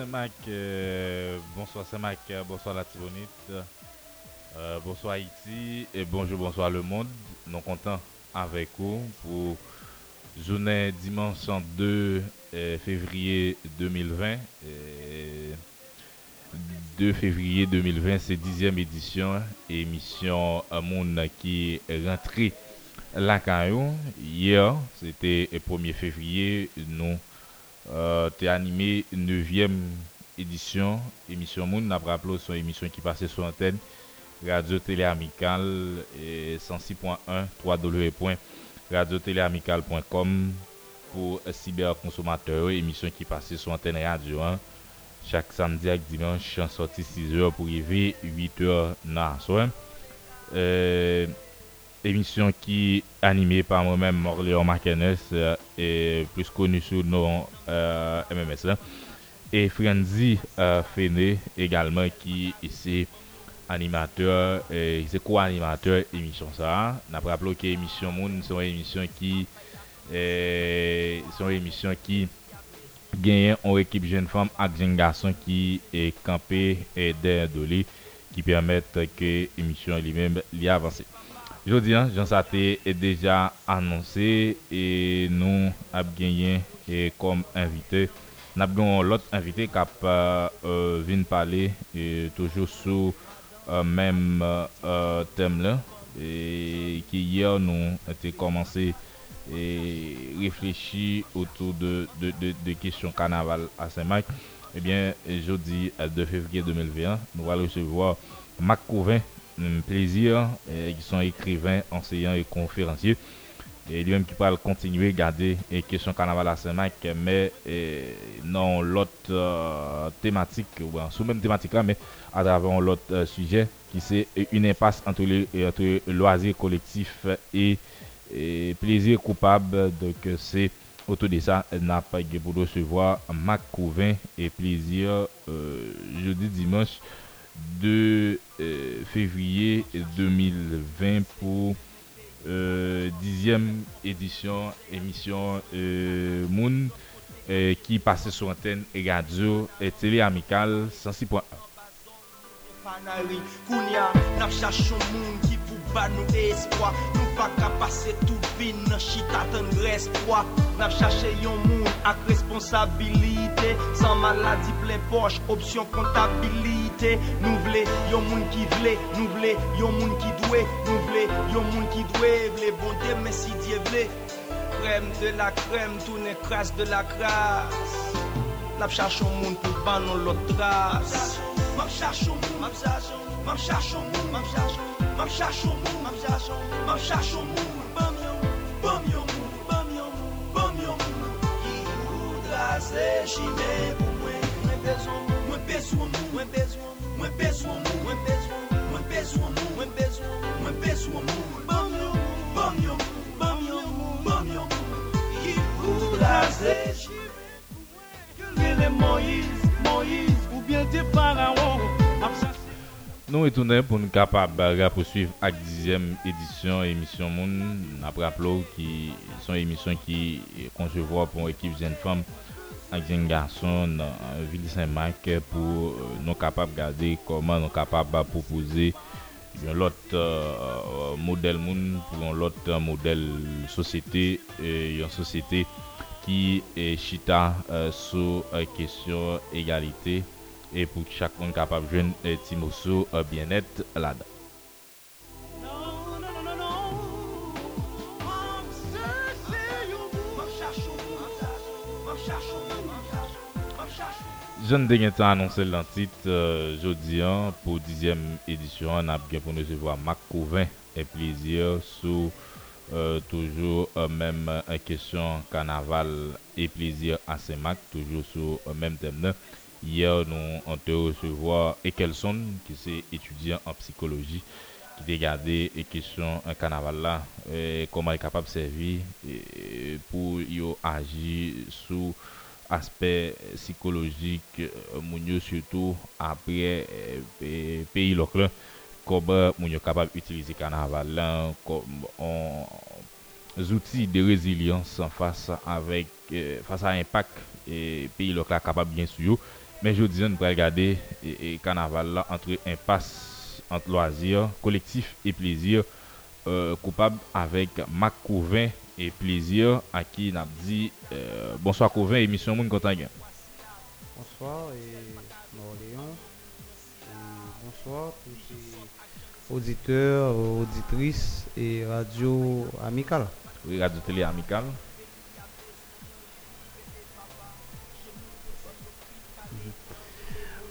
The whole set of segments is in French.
Saint-Mac, euh, bonsoir Saint-Mac, euh, bonsoir la Tibonite, euh, bonsoir Haïti et bonjour, bonsoir le monde. Nous comptons avec vous pour journée dimanche 2 février 2020. 2 février 2020, c'est 10e édition, émission Monde qui est rentrée la caillou. Hier, c'était le 1er février, nous euh, tu animé 9e édition, émission moun. Na avons son émission qui passait sur l'antenne Radio Télé Amical 106.1 www.radiotéléamical.com pour cyberconsommateurs. Émission qui passait sur l'antenne Radio 1 chaque samedi et dimanche en sortie 6h pour arriver 8h dans la soirée. Euh, émission qui est animée par moi-même, Morléon Marquenes, euh, et plus connu sous le nom euh, MMS. Et Frenzy euh, Fene également, qui ici animateur, et c'est co-animateur émission ça. N'a pas que émission Moon, c'est une émission qui euh, est une émission qui gagne en équipe jeune femme avec jeune garçon qui est campé et derrière qui permettent que l'émission lui-même l'y avance. Jodi an, jan sa te e deja anonsi e nou ap genyen e kom invite. Nap genyon lot invite kap uh, vin pale e toujou sou uh, menm uh, tem la. E ki yer nou te komanse e reflechi otou de, de, de, de kisyon kanaval a Saint-Marc. Eh Ebyen, jodi 2 fevriye 2021, nou wale recevo Mac Couvin plaisir, qui sont écrivains, enseignants et conférenciers. Et lui-même qui parle continuer à garder les questions carnaval à Saint-Marc, mais non l'autre euh, thématique, ou sous même thématique là, mais à travers l'autre euh, sujet, qui c'est une impasse entre, les, entre loisirs collectifs et, plaisir coupable. Donc c'est autour de ça, n'a pas pour recevoir Mac Couvin et plaisir euh, jeudi, dimanche 2 euh, février 2020 pour euh, 10e édition émission euh, Moon qui passait sur antenne et radio et télé amicale 106.1. ba nou espoi Nou pa ka pase tout vin nan chita ten respoi Nap chache yon moun ak responsabilite San maladi ple poche, opsyon kontabilite Nou vle yon moun ki vle, nou vle yon moun ki dwe Nou vle yon moun ki dwe, vle bonde men si diye vle Krem de la krem, toune kras de la kras Nap chache yon moun pou ban nou lot tras Map chache yon moun, map chache yon moun, map chache yon moun Mam chache yon moun, mam chache yon moun, mam chache yon moun Bam yon moun, bam yon moun, bam yon moun, bam yon moun Ki voudra se chime pou mwen Mwen bezon moun, mwen bezon moun, mwen bezon moun, mwen bezon moun Mwen bezon moun, mwen bezon moun, mwen bezon moun, mwen bezon moun Bam yon moun, bam yon moun, bam yon moun, bam yon moun Ki voudra se chime pou mwen Kele Moïse, Moïse ou bien te paraon Mam chache Nou etounen pou nou kapab raposuiv ak dizem edisyon emisyon moun. Nap raplo ki son emisyon ki konsevo pou ekip jen fom ak jen garson nan Ville Saint-Marc pou nou kapab gade koman nou kapab proposi yon lot uh, model moun pou yon lot uh, model sosyete euh, yon sosyete ki e chita uh, sou euh, kesyon egalite e pou chak moun kapap jwen ti mousou bien et la da. Jan de gen tan anonsel lan tit euh, jodi an pou dizyem edisyon an ap gen pou nou se vwa mak kouven e plizir sou euh, toujou euh, menm kesyon kanaval e plizir ase mak toujou sou menm tem nan. Hier, nous avons te recevoir Ekelson, qui est étudiant en psychologie, qui te garder et question un carnaval là, et comment il est capable de servir pour agir sous aspect psychologique, euh, surtout après euh, pays local, comment nous capable d'utiliser carnaval là, comme on outil de résilience face avec euh, face à l'impact et pays local capable bien sûr Men jodi an nou pral gade e, e kanaval la antre impas, antre loazir, kolektif e plezir euh, koupab avèk Mak Kouvin e plezir a ki nap di euh, Bonsoir Kouvin, emisyon moun kontan gen. Bonsoir Morléon, bonsoir tous auditeurs, auditrices et radio amicales. Oui, radio télé amicales.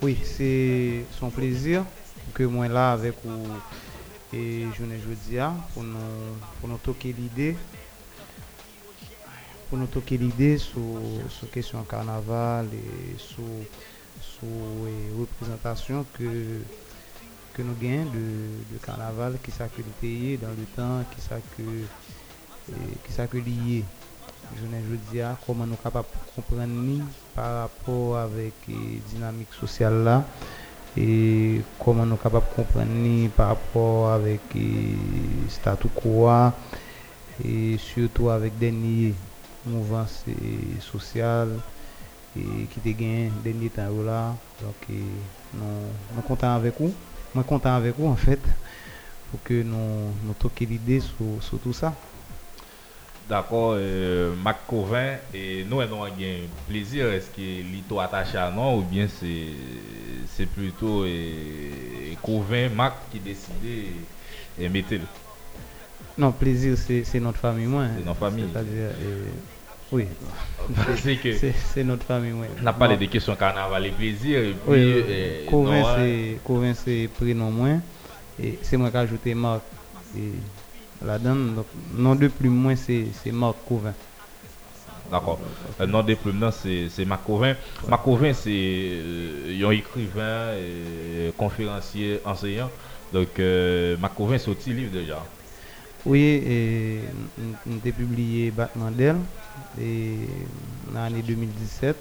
Oui, c'est son plaisir que moi là avec vous et je ne jeudi pour nous pour nous toquer l'idée pour nous toquer l'idée sur sur question carnaval et sur sur les représentations que que nous gagnons de, de, carnaval qui ça que pays dans le temps qui ça que et, qui ça que lié je ne jeudi comment nous capables de comprendre par rapport avec la dynamique sociale là. Et comment nous sommes capables de comprendre par rapport avec le statu quo et surtout avec des mouvements sociaux et qui te gagnent dernier temps là. Donc nous sommes contents avec vous. Moi content avec vous en fait pour que nous nous toquions l'idée sur, sur tout ça D'accord, euh, Mac Covin, et nous avons un plaisir, est-ce que l'ito attaché à nous ou bien c'est plutôt euh, Covin, Mac qui décide de mettre le Non, plaisir c'est notre famille, moi. C'est notre famille. C'est-à-dire, oui. C'est notre famille, moi. On a parlé des questions carnaval et plaisir. Et puis, oui, euh, Covin c'est prénom, moi. Et c'est moi qui ai ajouté Marc. Et la donne. Donc, nom de plus moins, c'est Marc Covin. D'accord. Le nom de plume, c'est Marc Covin. Marc Covin, c'est euh, un écrivain, et conférencier, enseignant. Donc, euh, Marc Covin, c'est un livre déjà. Oui, et a publié Batman d'elle en l'année 2017.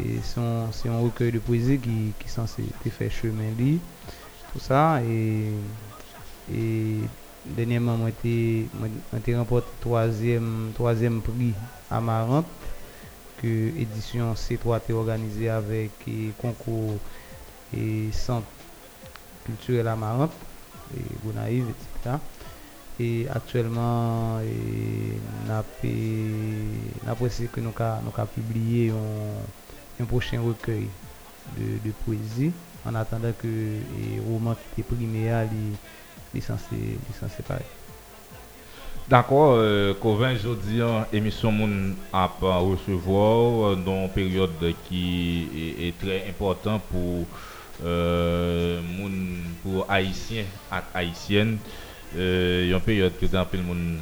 Et c'est un recueil de poésie qui, qui est censé faire chemin lit, tout ça. Et, et Dernièrement, j'ai remporté troisième, troisième prix à Marante, que l'édition C3 a organisée avec le concours et centre culturel à Marante, et Bonaïve, etc. Et actuellement, on a apprécié que nous avons publié un, prochain recueil de, poésie en attendant que le roman qui était primé censé parler. D'accord, euh, Covin, jeudi, émission Moun a pas recevoir euh, dans une période qui est, très importante pour euh, moun, pour haïtiens et haïtiennes. Euh, il y a une période que le monde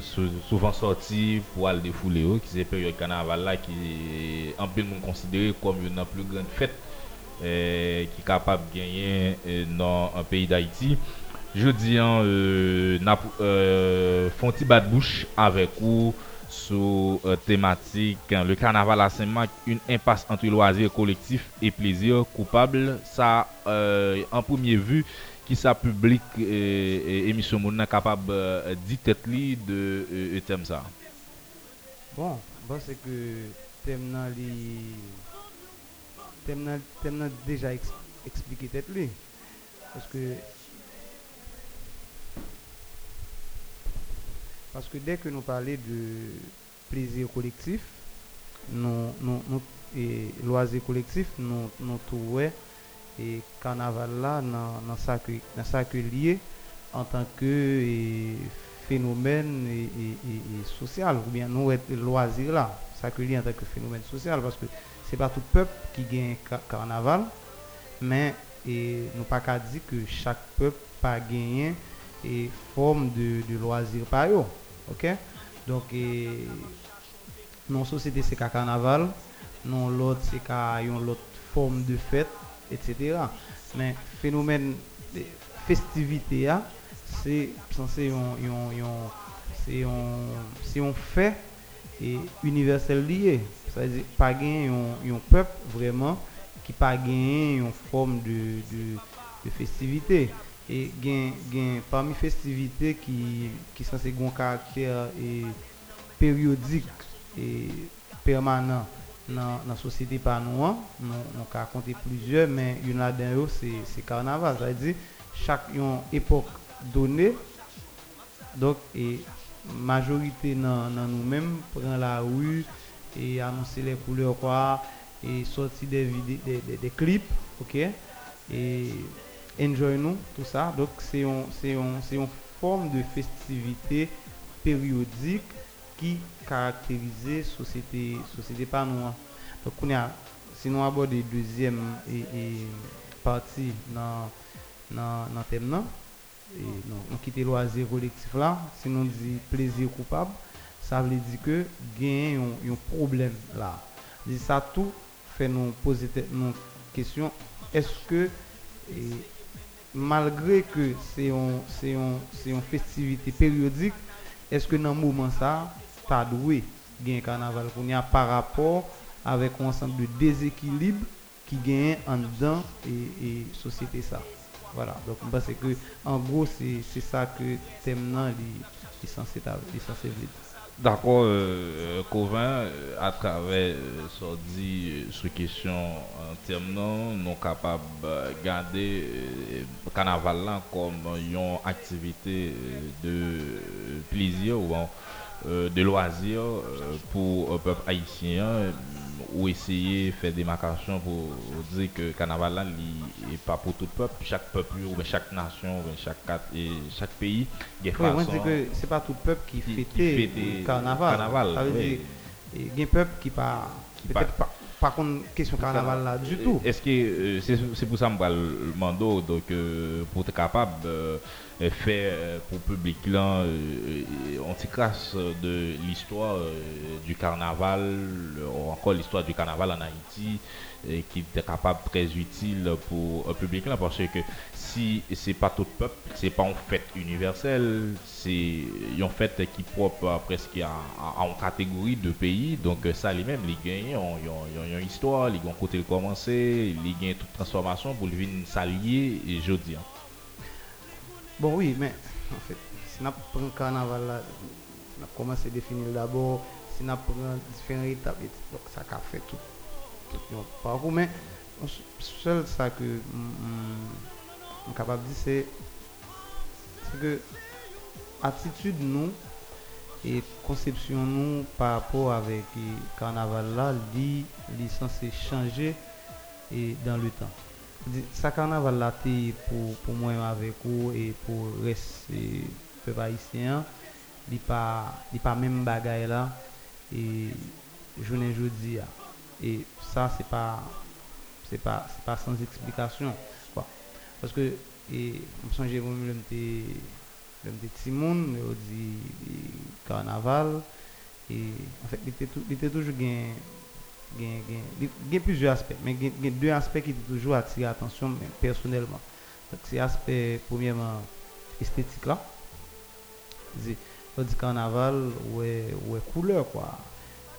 souvent sorti pour aller défouler, qui c'est une période carnaval là qui est un peu considéré comme une plus grande fête euh, qui est capable de gagner euh, dans Jodi an, euh, na, euh, fon ti bat bouch avek ou sou euh, tematik Le karnaval la Saint-Marc, un impas entre loazir kolektif e plezir koupable Sa, euh, an poumye vu, ki sa publik emisyon euh, euh, moun nan kapab di tet li de tem sa Bon, bon se ke tem nan li, tem nan, tem nan deja eksplike tet li. Paske Parce que dès que nous parlons de plaisir collectif, nous, nous, nous et loisir collectif, nous, nous trouvons et carnaval là dans ça que lié en tant que phénomène et, social ou bien nous être loisir là. Que lié en tant que phénomène social parce que c'est pas tout peuple qui gagne carnaval mais et nous pas dire que chaque peuple pas gagné et forme de, de loisir par eux Ok? Donc, non société c'est qu'un carnaval, non l'autre c'est une autre forme de fête, etc. Mais phénomène de festivité, hein, c'est censé c'est un fait et universel lié. C'est-à-dire pas gagner un peuple vraiment qui pas gagner une forme de, de, de festivité et gain gain parmi festivités qui qui sont un caractère et périodique et permanent dans la société nous, hein. nous, nous avons compté plusieurs, mais il y en a d'un c'est c'est carnaval. Ça veut dire chaque époque donnée, donc, et majorité dans nous-mêmes prend la rue et annoncer les couleurs quoi et sortir des, vidéos, des, des, des, clips ok? Et enjoy nous tout ça. Donc c'est un, c'est un, c'est une forme de festivité périodique qui caractérise société société pas nous donc on a si nous abordons deuxième et, partie dans dans dans thème là et non, on quitte loisir collectif là. Si nous dit plaisir coupable ça veut dire que gagne un, problème là. Ça tout fait nous poser une question est-ce que malgré que c'est un, c'est un, c'est une festivité périodique est-ce que dans le moment ça pas doué gain carnaval qu'on y a par rapport avec un ensemble de déséquilibre qui gagne en dedans et, société ça. Voilà. Donc je pense que en gros c'est, ça que thème là est censé est D'accord, euh, Covin, euh, à travers euh, dit sur question en termes non, nous capables de garder le carnaval comme une activité de plaisir ou de loisir pour le peuple haïtien ou essayer de faire des marcations pour dire que le carnaval là n'est pas pour tout le peuple, chaque peuple ou chaque nation ou chaque, et chaque pays. Je que ce n'est pas tout le peuple qui, qui fête le carnaval. carnaval ça veut dire il y a un peuple qui pas peut-être pas par contre, question carnaval là du tout. Est-ce que euh, c'est pour ça que je le mando donc euh, pour être capable de faire euh, pour public là on trace de l'histoire du carnaval, encore l'histoire du carnaval en Haïti qui est capable très utile pour le public là parce que si c'est pas tout le peuple, c'est pas une fête universelle, c'est une fête qui propre presque une catégorie de pays. Donc euh, ça lui-même, les gagnent, ils ont une histoire, ils ont côté le commencer, ils gagnent toute transformation pour venir s'allier et jeudi. Bon oui, mais en fait, si on prend le carnaval là, on a à définir d'abord, si on prend différentes étapes, donc ça a fait tout, tout parcours, mais seul ça que... Mm, capable de dire, c'est que attitude nous et conception nous par rapport avec le carnaval là, est censé changer et dans le temps. Ça carnaval là, pour, moi vous et pour le reste peuple haïtien, il n'est pas, pas même là et je ne dis Et ça, pas, c'est pas, sans explication. Parce que, et, je me souviens, le petit monde, le dit carnaval, et en fait, il était toujours gain il y a plusieurs aspects, mais il y a deux aspects qui toujours attiré l'attention personnellement. C'est l'aspect, premièrement, esthétique là. Carnaval, ouais, ouais, couleur quoi.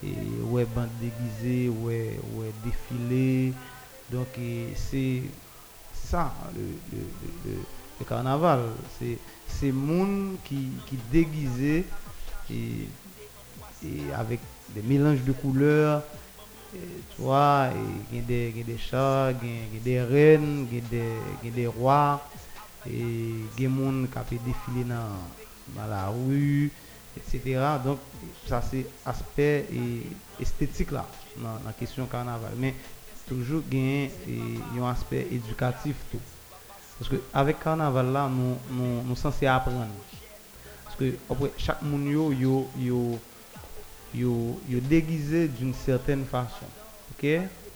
Et ouais, bande déguisée, ouais, ouais, défilé. Donc, c'est ça, le, le, le, carnaval. C'est ces monde qui, qui déguisé et, et avec des mélanges de couleurs. Tu vois, il y a des, des chats, il y a des reines, il y a des, rois, et il y a des gens qui défilé dans, dans la rue, etc. Donc, ça c'est aspect esthétique là, dans la question carnaval. Mais toujours gagner un aspect éducatif tout. Parce que avec carnaval là, nous nous censés apprendre. Parce que après, chaque monde yo yo yo déguisé d'une certaine façon. OK?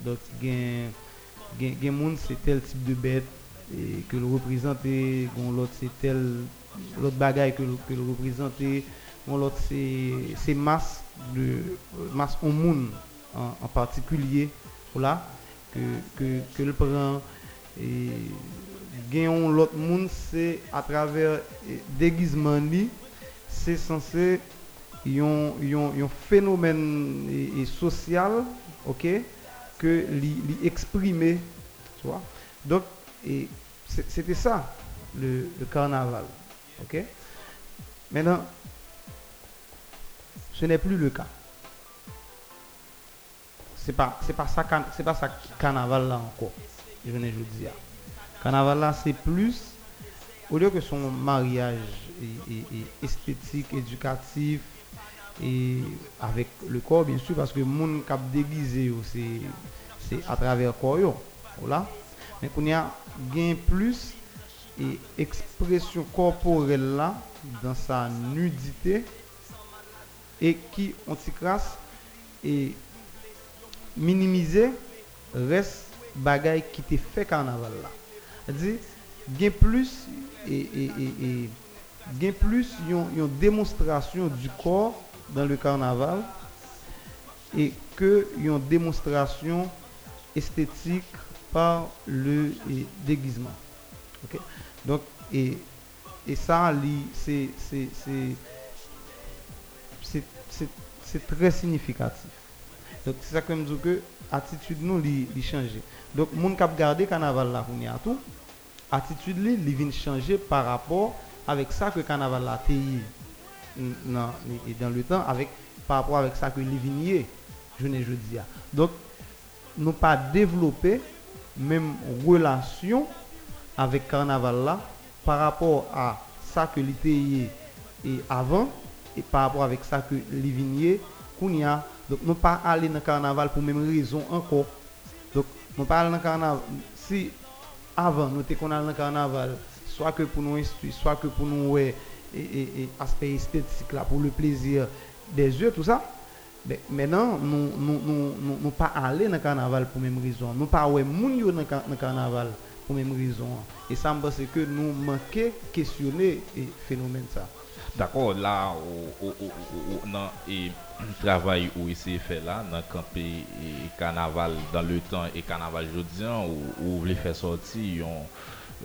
Donc gain monde c'est tel type de bête et que le représenter, l'autre c'est tel l'autre bagaille que le représenter, l'autre c'est masse de masse au monde en, particulier là que, que, que le prend et gagnons l'autre monde c'est à travers déguisement c'est censé un phénomène et, social que li, exprimer tu vois donc c'était ça le, carnaval maintenant ce n'est plus le cas c'est pas c'est pas ça c'est pas carnaval là encore. Je venais je dire. Carnaval là c'est plus au lieu que son mariage esthétique, éducatif et avec le corps bien sûr parce que monde cap déguisé c'est c'est à travers corps voilà. Mais qu'on y a gain plus et expression corporelle là dans sa nudité et qui on crasse et minimiser reste bagaille qui te fait carnaval là. C'est-à-dire gain plus et, et, et, plus une démonstration du corps dans le carnaval et que une démonstration esthétique par le déguisement. Donc, et, et ça, c'est c'est très significatif. Donc, c'est ça que je dis que l'attitude nous, li, changer. Donc, mon cap garder carnaval là, on y a tout. Attitude li, li vient changer par rapport avec ça que carnaval là, dans, dans le temps, avec, par rapport avec ça que li vient je ne dis Donc, nous pas développer même relation avec carnaval là par rapport à ça que l'été et avant et par rapport avec ça que vigniers qu'on a. Donc nous pas aller dans carnaval pour même raison encore. Donc nous pas aller dans carnaval. Si avant nous étions dans le carnaval soit que pour nous instruire soit que pour nous et, aspect esthétique là pour le plaisir des yeux tout ça. Mais maintenant nous nous nous nous, pas aller dans carnaval pour même raison. Nous pas yo dans le carnaval pour même raison. Et ça me que nous manquons questionner et phénomène ça. D'accord, là, dans le travail où s'est fait là, dans le campé carnaval dans le temps et carnaval jeudi, où, où vous voulez faire sortir,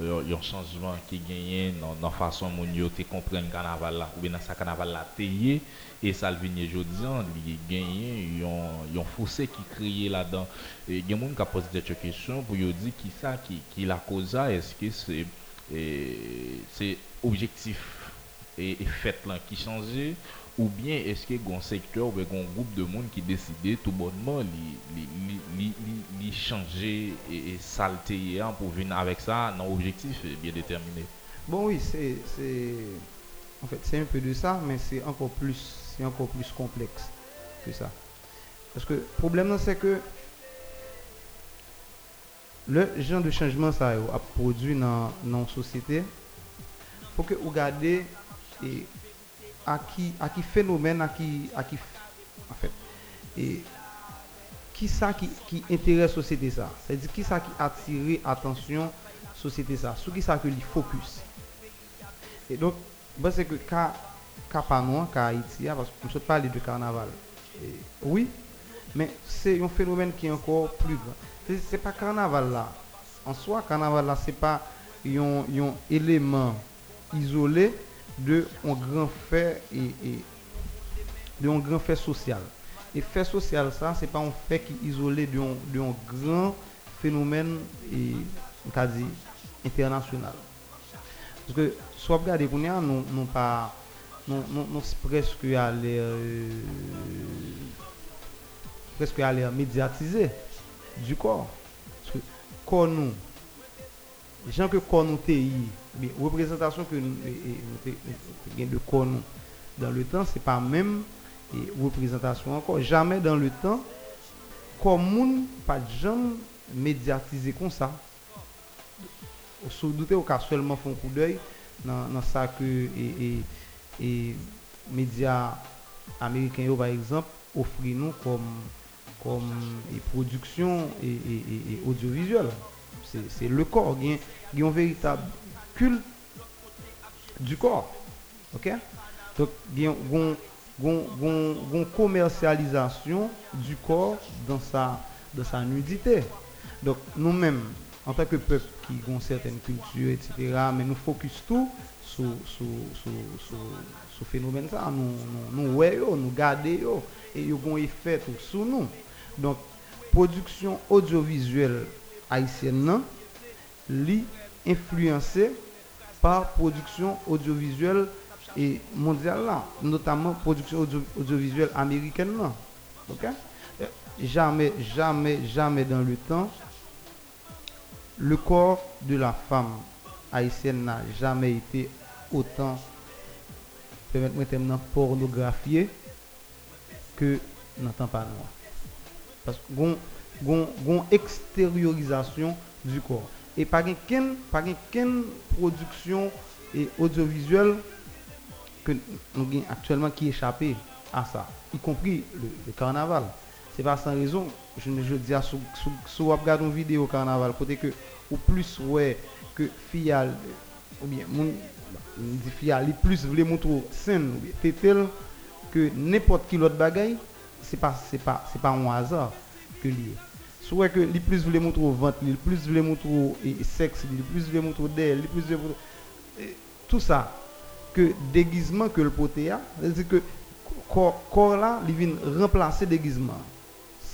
y a un changement qui gagne dans la façon dont vous comprendre le carnaval là, ou bien dans ce carnaval là, et ça le jeudi, il gagne, il y a un fossé qui crée là-dedans. Il y a des gens qui posent des questions pour dire qui ça, qui, qui la cause, est-ce que c'est objectif et, fait qui changeait ou bien est-ce que un secteur ou un groupe de monde qui décidait tout bonnement li changer et, hein, pour venir avec ça un objectif bien déterminé? Bon oui c'est en fait c'est un peu de ça mais c'est encore plus c'est encore plus complexe que ça. Parce que le problème c'est que le genre de changement ça a produit dans nos sociétés faut que vous regardez et à qui, à qui phénomène, à qui, à qui, en fait, et qui ça qui, qui intéresse société ça? C'est-à-dire qui ça qui attire attention société ça? Sur qui ça que focus? Et donc, ben c'est que cas Panois, cas Haïti, hein, parce qu'on se parle de carnaval. oui, mais c'est un phénomène qui est encore plus grand. C'est pas carnaval là. En soi, carnaval là, c'est pas un élément isolé de un grand fait et, de un grand fait social. Et fait social, ça, c'est pas un fait qui est isolé d'un de grand phénomène et, international. Parce que, soit regardez, nous, nous pas, nous, nous, presque à l'air, euh, presque à l'air médiatisé du corps. Parce que, corps nous, les gens que nous mais représentation que nous avons dans le temps, ce n'est pas même et représentation encore. Jamais dans le temps, comme pas de gens comme ça. Au douter au cas seulement font coup d'œil dans, ça que et, médias américains par exemple offrent nous comme production et, audiovisuelle. C'est le corps, il y un véritable culte du corps. OK? Donc, il y une commercialisation du corps dans sa, dans sa nudité. Donc, nous-mêmes, en tant que peuple qui ont certaines cultures, etc., mais nous focus tout sur ce phénomène ça. Nous, nous, nous, nous gardons, et ils ont un effet sur nous. Donc, production audiovisuelle haïtienne, li influencée par production audiovisuelle et mondiale là, notamment production audiovisuelle américaine là. jamais, jamais, jamais dans le temps, le corps de la femme haïtienne n'a jamais été autant, permettez-moi pornographié que n'entend pas noir. Parce que une extériorisation du corps. Et pas qu'une production audiovisuelle que nous avons actuellement qui échappé à ça, y compris le carnaval. C'est pas sans raison. Je, je dis à sous sous regarde une vidéo carnaval, côté que ou plus ouais que fial ou bien mon dit fial, plus voulait montrer scène ou tel que n'importe qui l'autre bagaille, c'est pas pas pas un hasard que lié. Soit que les plus voulait montrer ventre, les plus voulait montrer sexe, les plus voulait montrer d'elle, les plus tout ça que déguisement que le poté a, c'est-à-dire que corps là, il vient remplacer déguisement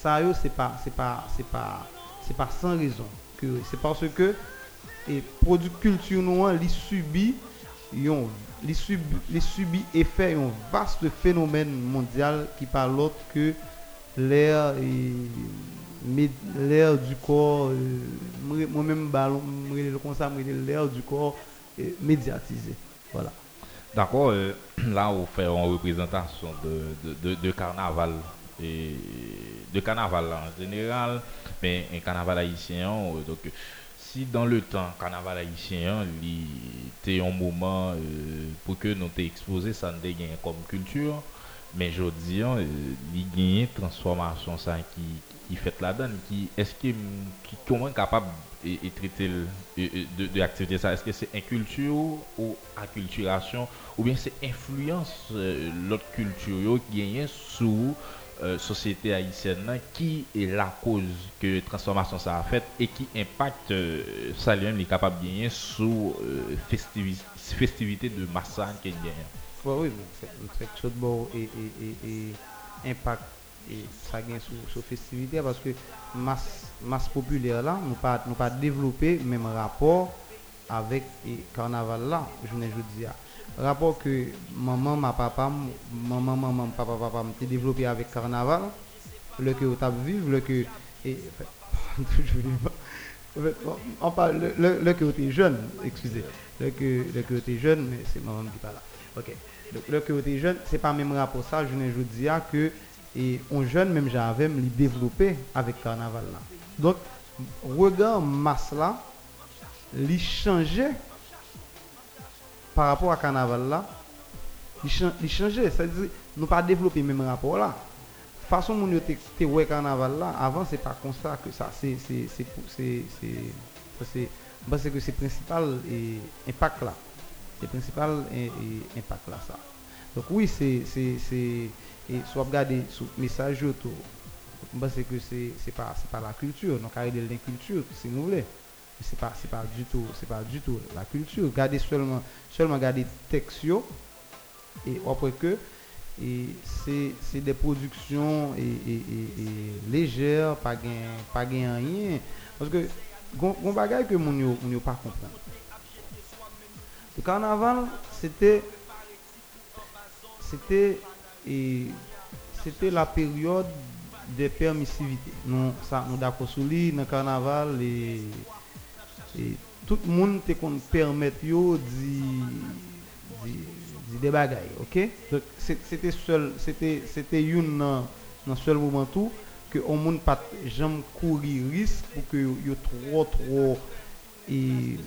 ça c'est pas c'est pas c'est pas c'est pas sans raison c'est parce que et produit culture noir li subit yon li subi effet un vaste phénomène mondial qui parle autre que l'air et l'air du corps euh, moi-même ballon le l'air du corps médiatisé voilà d'accord euh, là on fait une représentation de, de, carnaval et de carnaval en général, mais un carnaval haïtien. Euh, donc, si dans le temps, carnaval haïtien, était un moment pour que nous exposé ça nous comme culture, mais je dis, euh, il y a une transformation qui, fait la donne. Qui, est-ce que, qui, comment capable de traiter de, de activité ça? Est-ce que c'est culture ou acculturation? Ou bien c'est influence l'autre culture qui gagne sous euh, société haïtienne qui est la cause que transformation ça a fait et qui impacte euh, ça lui est capable de gagner sous euh, festivité, de massa qui gagne. Oui, bon et, et, et, impact et ça gagne sous festivité parce que masse, masse populaire là, nous pas nous pas développé même rapport avec le carnaval là, je ne dire rapport que maman, ma papa, maman, maman, papa, papa, m'ont développé avec carnaval, le que vécu, le que. Et, on parle, le, le, que tu jeune, excusez, le que, le que jeune, mais c'est maman qui parle là. Le, que tu es jeune, c'est pas même rapport ça, je ne veux dire que, on jeune, même j'avais me développé avec carnaval là. Donc, regard masse là, il changeait par rapport à carnaval là, il changeait. C'est-à-dire, nous pas développé même rapport là. Façon ouais carnaval là, avant c'est pas comme ça que ça c'est c'est c'est c'est principal impact là. C'est principal et, impact là ça. Donc oui, c'est c'est et soit regarder sur message autour. Parce que c'est c'est pas c'est pas la culture, donc arrêter de culture si vous voulez c'est pas c'est pas du tout c'est pas du tout la culture garder seulement seulement garder texte et après que et c'est des productions et, légères pas gain pas rien parce que gon bagage que mon yo pas comprendre le carnaval c'était c'était c'était la période de permissivité. Nous ça nous d'accord sur le carnaval et et tout le monde te qu'on permet yo di des bagailles, OK? Donc c'était seul c'était c'était une dans seul moment tout que on monde pas jamais courir risque pour que yo trop trop et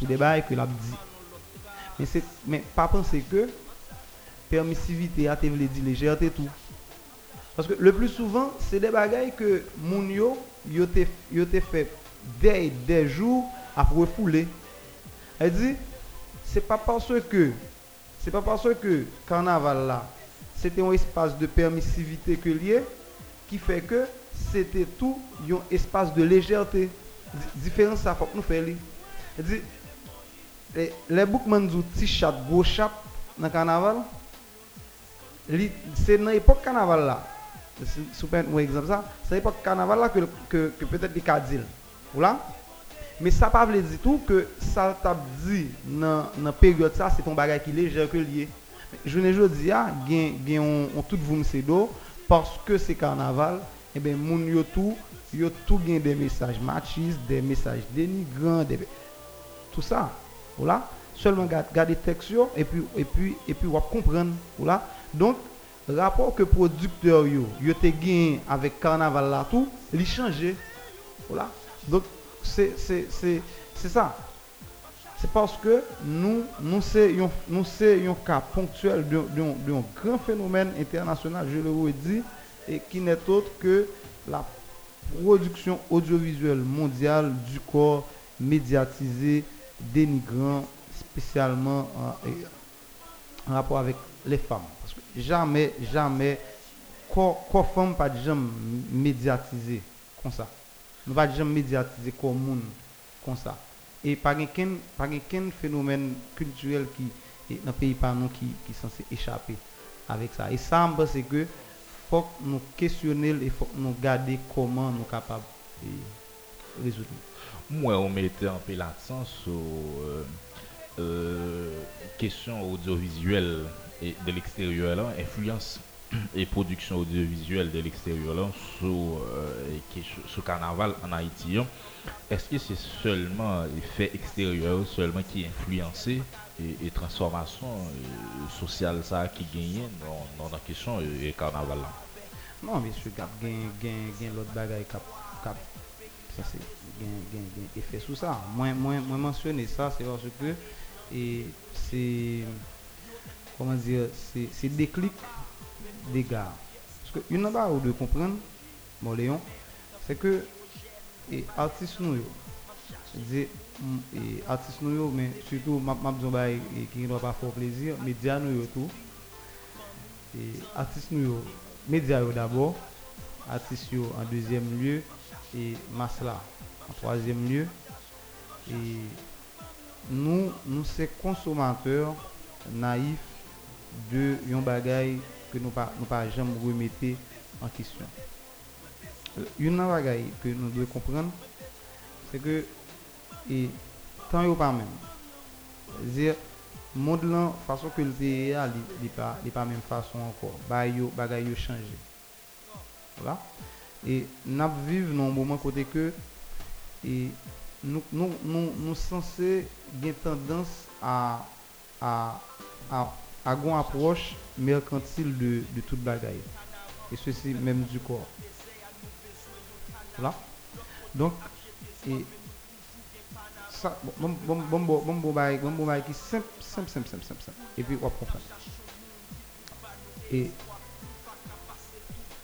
Ki de baye ke l ap di. Men, se, men pa pense ke permisivite a te vle di lejerte tou. Paske le plus souvan, se de bagay ke moun yo, yo te, yo te fe dey dey jou ap refoule. E di, se pa parce ke, se pa parce ke karnaval la, se te yon espase de permisivite ke liye, ki fe ke se te tou yon espase de lejerte. Diferens sa fok nou fe li. E di, les, bookman du t-shirt, gros chap dans le carnaval, c'est dans l'époque carnaval là. Super exemple ça, c'est l'époque carnaval là que, que, peut-être les cadils. Voilà. Mais ça ne veut pas dire tout que ça t'a dit dans la période ça, c'est ton bagage qui est léger que lié. Je ne veux dire, il y a tout vous d'eau parce que c'est carnaval, eh bien, moun yo tout, yo des messages machistes, des messages dénigrants, des... tout ça. Voilà. Seulement garder texte et puis et puis et puis comprendre. Voilà. Donc rapport que producteur yo, yo te gagné avec carnaval là tout, il changé. Voilà. Donc c'est c'est c'est c'est ça. C'est parce que nous nous c'est nous c'est un cas ponctuel d'un grand phénomène international, je le redis, et qui n'est autre que la production audiovisuelle mondiale du corps médiatisé, dénigrant, spécialement en, rapport avec les femmes. Parce que jamais, jamais, corps, femme pas jamais médiatisé comme ça? Nous pas jamais médiatisé comme monde comme ça. Et pas aucun phénomène culturel qui dans le pays par nous qui, qui censé échapper avec ça. Et ça, c'est que faut nous questionner et faut nous garder comment nous sommes capables de résoudre. mwen ou mette an pe l'aksan sou kesyon euh, euh, audiovisuel de l'eksteryor lan, enfluyans e produksyon audiovisuel de l'eksteryor lan sou kanaval an Haiti yon. Eske se selman efè eksteryor, selman ki enfluyansè e transformasyon sosyal sa ki genyen nan an kesyon e kanaval lan? Non, mwen sou kap gen lot bagay kap, kap, sa se... effet sur ça. Moi, moi, moi mentionner ça, c'est parce que et c'est comment dire c'est déclic des gars. Parce que une où de comprendre mon Léon c'est que et artistes nous et artistes nous mais surtout ma ma qui ne doit pas faire plaisir médias nous tout. Et artistes nous médias d'abord artistes en deuxième lieu et masla en troisième lieu. Et nous, nous sommes consommateurs naïfs de yon bagay que nous pas nous pas jamais remettre en question. Euh, une bagay que nous devons comprendre, c'est que et tant yo pas même, dire monde la façon que le pays a n'est pas pas même façon encore. bagay yo bagay yo changer. Voilà. Et nous vivons dans un bon, moment côté que e nou, nou, nou, nou sanse gen tendans a, a, a, a gon aproche merkantil de, de tout bagay. E se si menm du kor. La. Donk, e sa, bon bon bon bon bon bay, bon bon bay ki semp, semp, semp, semp, semp, semp. E pi wap konfan. E,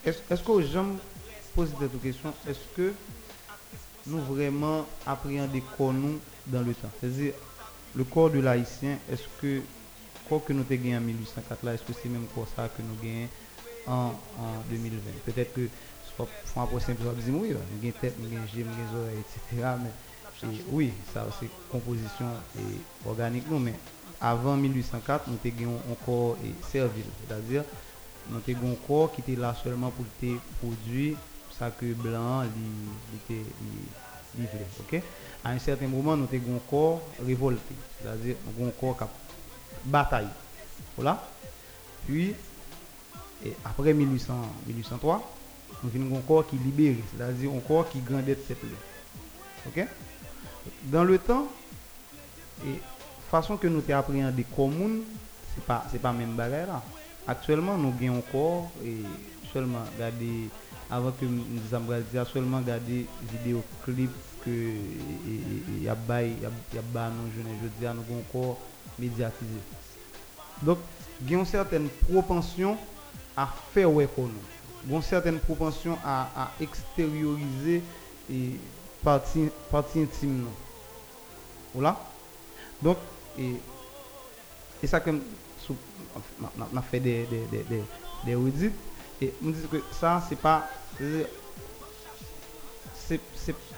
esko jom pose de tou kesyon, eske, eske, nous vraiment appréhender corps nous dans le temps. C'est-à-dire, le corps de l'haïtien, est-ce que, quoi que nous avons gagné en 1804 là, est-ce que c'est même corps ça que nous gagnons en, en 2020 Peut-être que, font un simple, nous avons tête, nous avons jambes, nous avons etc. Mais oui, ça c'est composition et organique, nous, mais avant 1804, nous avons un corps servile, c'est-à-dire, nous avons un corps qui était là seulement pour produire sa ke blan li, li te. Ok? Un certain mouman nou te goun kor revolte. Zazi, goun kor kap batay. Puis, apre 1800, 1803, nou vin goun kor ki libere. Zazi, goun kor ki grandet seple. Ok? Dan le tan, e fason ke nou te apriyande komoun, se pa, pa men bagay la. Aktuellement, nou gen yon kor, e selman gade avant que nous avons seulement regardé vidéoclips que il y a bail il y je dis nous encore médiatisé. Donc il y a une certaine propension à faire ouais nous une certaine propension à, à extérioriser et partie partie intime nous voilà. Donc et, et ça comme on a fait des des des des, des et on dit que ça, c'est pas.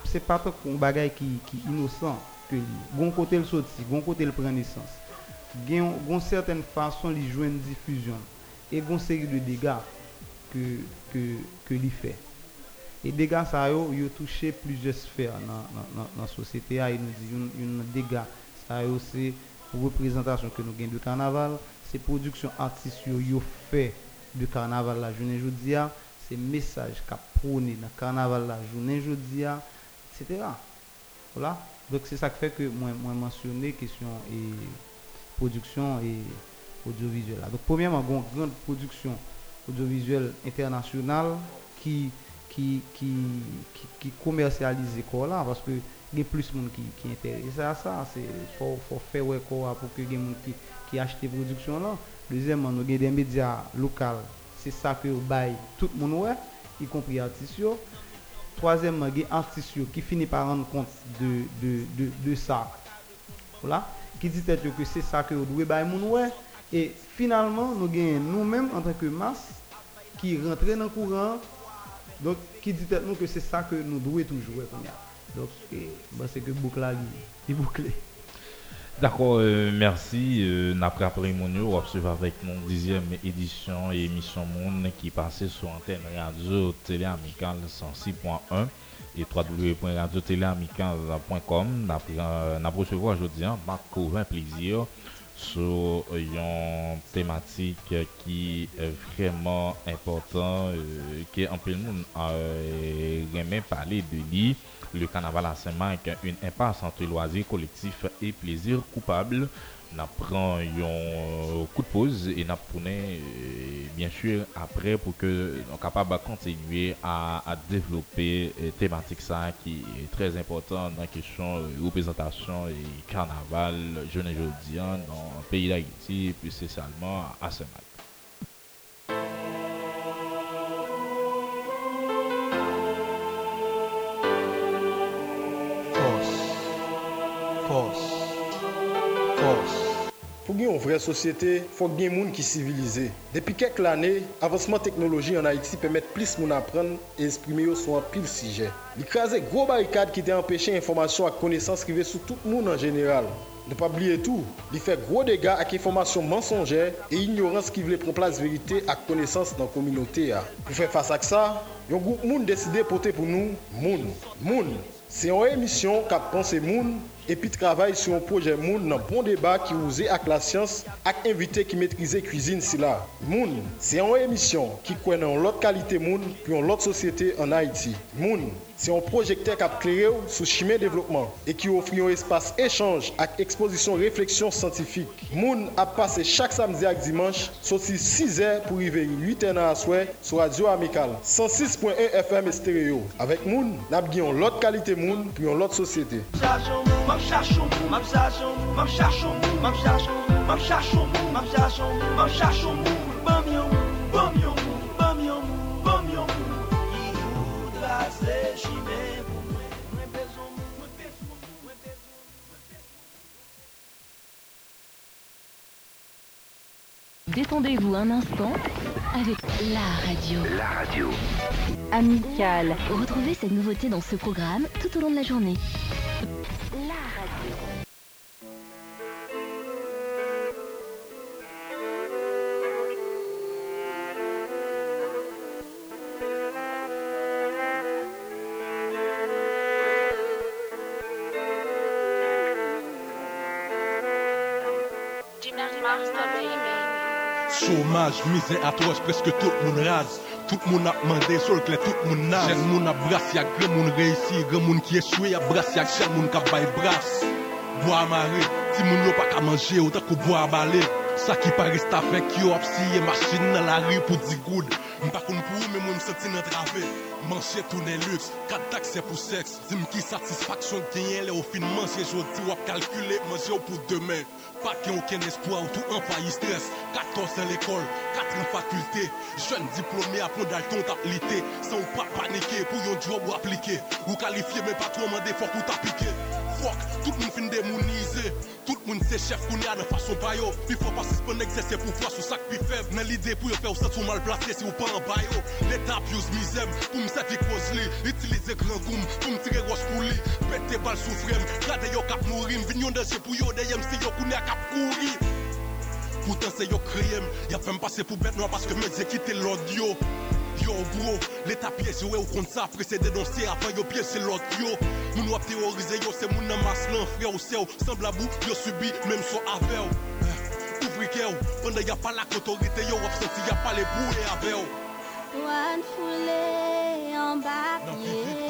C'est pas un bagage qui, qui innocent. Que bon côté le sorti, bon côté le prend naissance. Il y a une certaine façon de jouer une diffusion. Et une série de dégâts que, que, que fait. Et dégâts, ça, ont touché plusieurs sphères dans la société. Il nous dit une, dégâts, ça, c'est représentation que nous avons de carnaval, c'est production artistique, ils fait de carnaval la journée jeudi, c'est message qu'a prôné dans carnaval la journée jeudi, etc. Voilà. Donc c'est ça qui fait que moi, moi mentionné question et production et audiovisuelle. Donc premièrement, grande production audiovisuelle internationale qui qui qui qui, qui commercialise là parce que gen plus moun ki, ki entere. Sa sa, se fò fè wè kora pou ke gen moun ki, ki achete produksyon lan. Dezemman, nou gen den media lokal, se sa ke ou bay tout moun wè, y kompri artisyo. Troazemman, gen artisyo ki fini par an kont de, de, de, de sa. Ola, ki ditet yo ke se sa ke ou dwe bay moun wè. E finalman, nou gen nou menm an tanke mas ki rentre nan kouran, donk ki ditet nou ke se sa ke nou dwe toujou wè pou mè. Donc, bah, c'est que boucle là, il bouclé. D'accord, euh, merci. Euh, après après mon on va avec mon dixième édition et émission Monde qui passait sur antenne radio télé 106.1 et www.radiotéléamicale.com. N'a euh, recevoir aujourd'hui Marc bac plaisir sur une thématique qui est vraiment importante, euh, qui est un peu le monde, euh, parler de lui. Le carnaval à Saint-Marc, une impasse entre loisirs collectifs et plaisirs coupables. Nous prenons un coup de pause et nous prenons euh, bien sûr après pour que nous capable de continuer à, à développer euh, thématique ça qui est très important dans la question de représentation et carnaval jeune et jeudi dans le pays d'Haïti, plus spécialement à Saint-Marc. Kos. Kos. Pou gen yon vre sosyete, fò gen moun ki sivilize. Depi kek l'anè, avansman teknoloji an Haiti pèmèt plis moun apren e esprime yo sou an pil sije. Li krasè gro barikad ki te empèche informasyon ak konesans ki ve sou tout moun an jeneral. Ne pa bliye tou, li fè gro dega ak informasyon mensonjè e ignorans ki vle pronplas verite ak konesans nan kominote ya. Pou fè fasa ak sa, yon goup moun deside pote pou nou moun. Moun, se yon emisyon kap panse moun, et puis travaille sur un projet Moun dans bon débat qui vous avec la science avec invité qui maîtrisent cuisine si là. Moun, c'est une émission qui connaît l'autre qualité Moun puis l'autre société en Haïti. Moun, c'est un projecteur qui a sur chemin développement et qui offre un espace échange avec exposition réflexion scientifique. Moun a passé chaque samedi et dimanche, sorti 6h pour arriver 8h à soir sur Radio Amical 106.1 FM stéréo. Avec Moun, nous avons l'autre qualité Moun puis l'autre société. Détendez-vous un instant avec la radio. La radio. Amical. Retrouvez cette nouveauté dans ce programme tout au long de la journée. Chômage, misère atroce, presque tout le monde rase. Tout le monde a demandé sur le clé, tout le monde nage. Jeune monde a brassé, grand monde réussi, grand monde qui échoué, a brassé, jeune monde qui a baillé brasse. Bois maré, si moun yo pas qu'à manger, autant que boire balai. Ça qui paraît à fait qui a machine dans la rue pour 10 good. M'pas qu'on pour mais moi m'senti dans travé. Manger tourner luxe, 4 taxes pour sexe. Dis qui satisfaction gagner les au fin manger jodi ou calculer manger pour demain. Pas qu'il aucun espoir ou tout en failli stress. 14 à l'école, 4 en faculté. Jeune diplômé à prendre ton t'appliquer. Sans pas paniquer pour un job ou appliquer. Ou qualifier mais pas trop demander fort pour t'appliquer. fok, tout moun fin demonize Tout moun se chef koun ya nan fason payo Pi fò pasis pon egzese pou fwa sou sak pi feb Nan lide pou yo fè ou sat sou mal plase si ou pa an bayo. L'Etat pyouz mizem pou msati koz li. Itilize gran koum pou mtire roch pou li. Pète bal sou frem, kade yo kap mourim Vinyon denje pou yo deyem se yo koun ya kap kouri. Poutan se yo kreyem, ya fèm pase pou bet noa Paske medze kite l'odio Yo bro, l'Etat pyes yo e ou kont sa Pre se denonse avan yo pyes se lot yo. Moun wap teorize yo se moun nan mas lan Fre ou se ou, semblabou yo subi Mem so ave ou Ouvri ke ou, pande ya pa la kotorite yo Wap senti ya pa le bou e ave ou Wan foule an bapye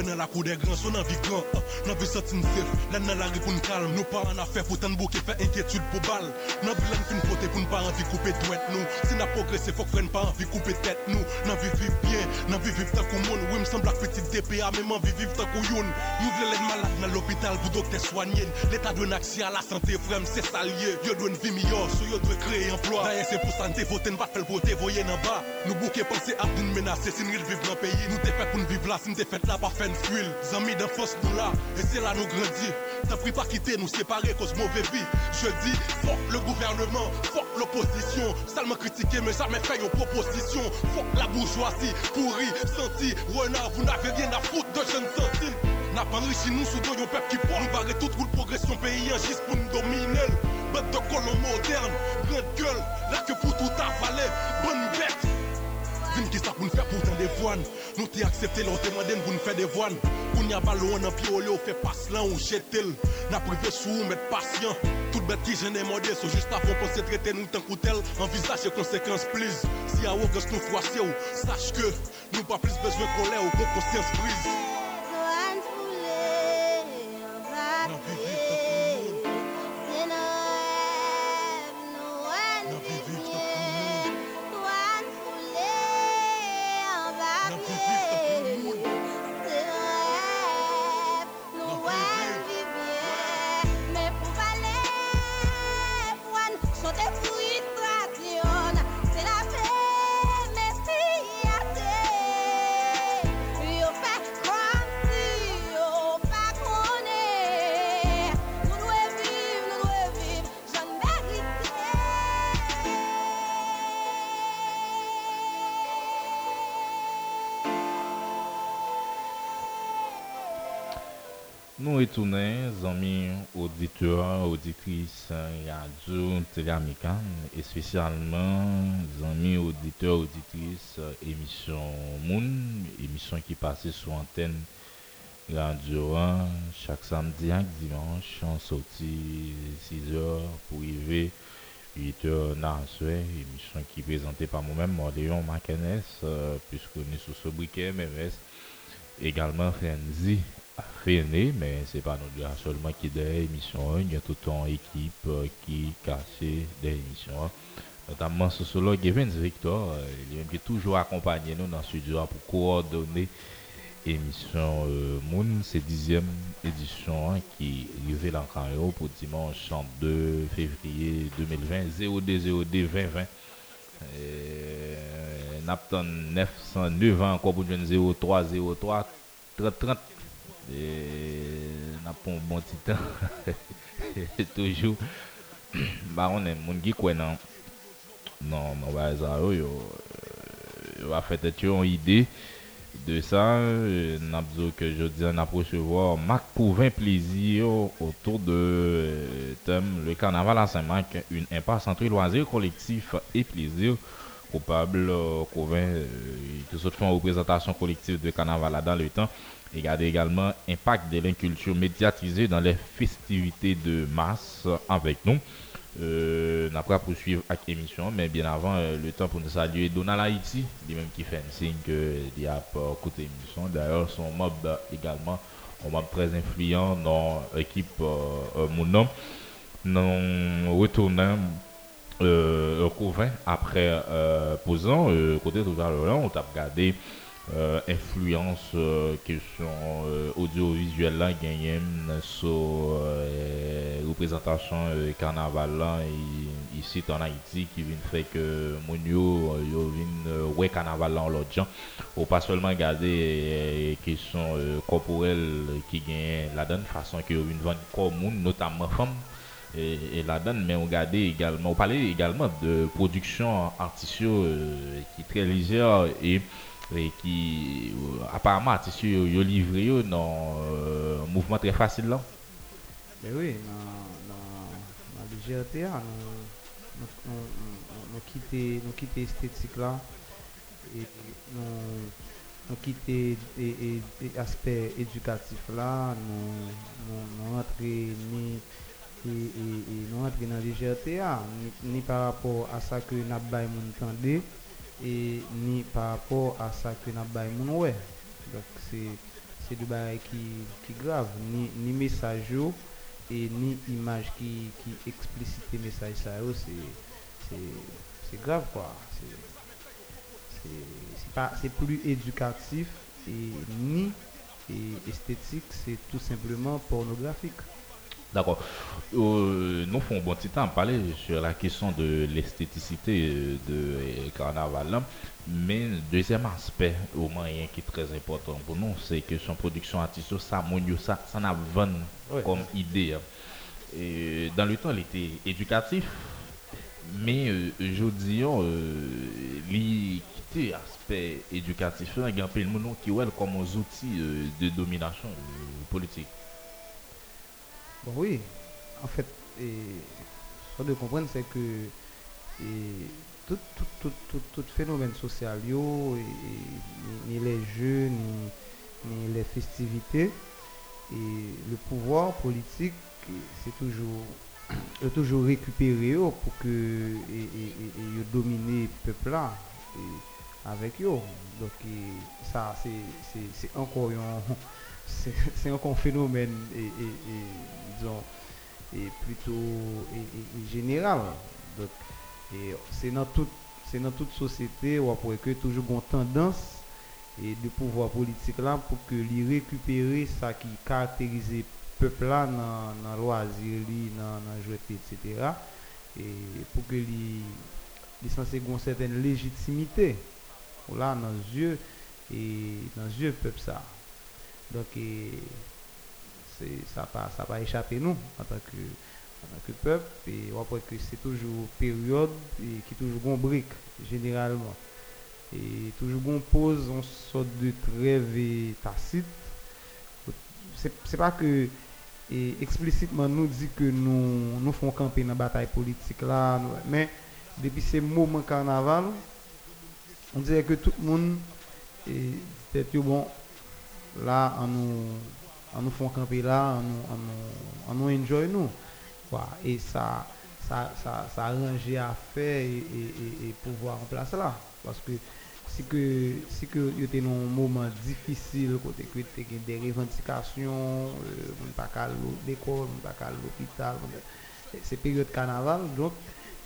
Jwe nan la kou de gran, so nan vi gran Nan vi sotin sef, lan nan la ri pou n kalm Nou pa an afe pou tan bouke fe enkyetude pou bal Nan vi lan fin pote pou n pa anvi koupe dwet nou Si nan progrese fok fren pa anvi koupe tet nou Nan vi viv bien, nan vi viv tan kou moun Oui m semblak petit DPA, men man vi viv tan kou youn Nou vle len malade nan l'hopital pou dokte dwen a la sante frem, se salye Yo dwen vi miyor, so yo dwe kreye emploi. Daye se pou sante voten, bat fel vote voye nan ba Nou bouke pense ap din menase, sin ril viv nan peyi Nou te viv la, pa fen fuil Zami den fos nou la, e se la nou grandi Te pri pa kite nou separe cause mauvais vie. Je dis, fuck le gouvernement, fuck l'opposition. Seulement critiquer mais jamais fait une proposition. Fuck la bourgeoisie, pourri, senti. Renard, vous n'avez rien à foutre de jeunes sentis N'a pas enrichi nous sous yon peuple qui prend Nous barrer toute roule progression pays juste pour nous dominer. Bête de colon moderne, grande gueule Là que pour tout avaler, bonne bête Vin ki sa pou n fè pou tan devouan Nou te aksepte lò te manden pou n fè devouan Pou n ya balo an an pi ole ou fè pas lan ou jetel Na prive sou ou met patient. Tout bet ki jen demande so juste avon pense trete nou tan koutel Envisage konsekans Si a ouges nou fwase ou Sache ke nou pa plis bezwen kolè ou kon konsyans brise Nous retournons, amis auditeurs, auditrices, radio, et spécialement, amis auditeurs, auditrices, émission Moon, émission qui passait sur antenne radio 1 chaque samedi et dimanche, en sortie 6 heures pour arriver 8 heures dans la soirée, émission qui est présentée par moi-même, euh, puisqu'on est sous ce briquet également Frenzy Fene, men se pa nou diya solman ki de emisyon an, yon touton ekip euh, ki kase de emisyon an. Notamman sosolog Evans Victor, euh, li yon ki toujou akompanyen nou nan studio an pou koordone emisyon euh, Moun. Se dizyem edisyon an hein, ki rive lankan yo pou dimanche an 2 fevriye 2020, 0202-2020. Napton 909 an, 0303-3030. E, n ap pon bon titan. Toujou. Baron en moun ki kwen nan. Nan, nan ba e zaro yo. Yo a fete ti yon ide. De sa, e, n ap zo ke jodi an ap resevo mak pou vin plezi yo otor de tem le karnaval an Saint-Marc, un impas entre loazir kolektif e plezir coupable que ce soit en représentation collective de carnaval là dans le temps Regardez également impact de l'inculture médiatisée dans les festivités de masse avec nous. Euh, n'a pas poursuivre avec l'émission, mais bien avant, euh, le temps pour nous saluer Donald Haïti, lui-même qui fait un signe qu'il a pas écouté l'émission. D'ailleurs, son mob également, un mob très influent dans l'équipe euh, Mon Nous retournons euh, au Couvin après euh, posant, euh, côté tout à l'heure, on t'a regardé euh, influence euh, question euh, audiovisuelle là gagnée sur euh, représentation euh, carnaval ici en Haïti qui vient faire que mon yo euh, vient euh, ouais carnaval là en l'autre gens ou pas seulement regarder euh, question euh, corporelle qui gagne la donne façon que yo vient vendre corps notamment femmes et, et la donne mais on regarde également on parlait également de production artistique euh, qui est très légère et et qui euh, apparemment artistes yo livré dans euh, mouvement très facile oui, dans le GRTA, nous, nous, quitter nous quitter esthétique là et nous, nous quitter et, et, et aspect éducatif là, nous, nous, nous ni et, et, et nous rentrer dans le GRTA, ni, ni par rapport à ça que moun tendé et ni par rapport à ça que pas moun ouais. Donc c'est du bail qui qui grave. Ni ni message et ni image qui qui explicite message ça c'est grave quoi c'est plus éducatif et ni et esthétique c'est tout simplement pornographique D'accord. Euh, nous faisons un bon petit temps à parler sur la question de l'esthéticité euh, de euh, Carnaval. Mais deuxième aspect, au moyen qui est très important pour nous, c'est que son production artistique, ça, ça, ça n'a Ouais. comme idée. hein. Et dans le temps, il était éducatif, mais euh, je dis, euh, quitter aspect éducatif, il y a un peu de monde qui voit comme un outil euh, de domination politique. Bon, oui, en fait, et, ce de comprendre, c'est que tout, tout, tout, tout, phénomène social, ni, les jeux, ni, les festivités, et le pouvoir politique, c'est toujours, toujours pour que et, dominer le peuple là avec yo. Donc, ça, c'est- encore un encore un phénomène disons et plutôt général donc et c'est dans toute c'est dans toute société où après que toujours une tendance et de pouvoir politique là pour que lui récupérer ça qui caractérise peuple là dans dans loisir dans dans jouet etc et pour que lui il censé avoir une certaine légitimité. Là dans les yeux et dans les yeux peuple ça. Donc, et ça ça pas échappé nous en tant que en tant que peuple. Et on que c'est toujours période et qui toujours un brique généralement. Et toujours on pose une sorte de trêve et tacite. C'est pas que explicitement nous dit que nous nous font camper dans la bataille politique là mais depuis ces moments carnaval on dirait que tout le monde et peut-être bon là on nous on nous font camper là on nous enjoy nous. Et ça arrangé à faire et, pouvoir en place là. Parce que si que dans un moment difficile côté que tu des revendications on pas qu'à l'école on pas qu'à l'hôpital c'est période carnaval donc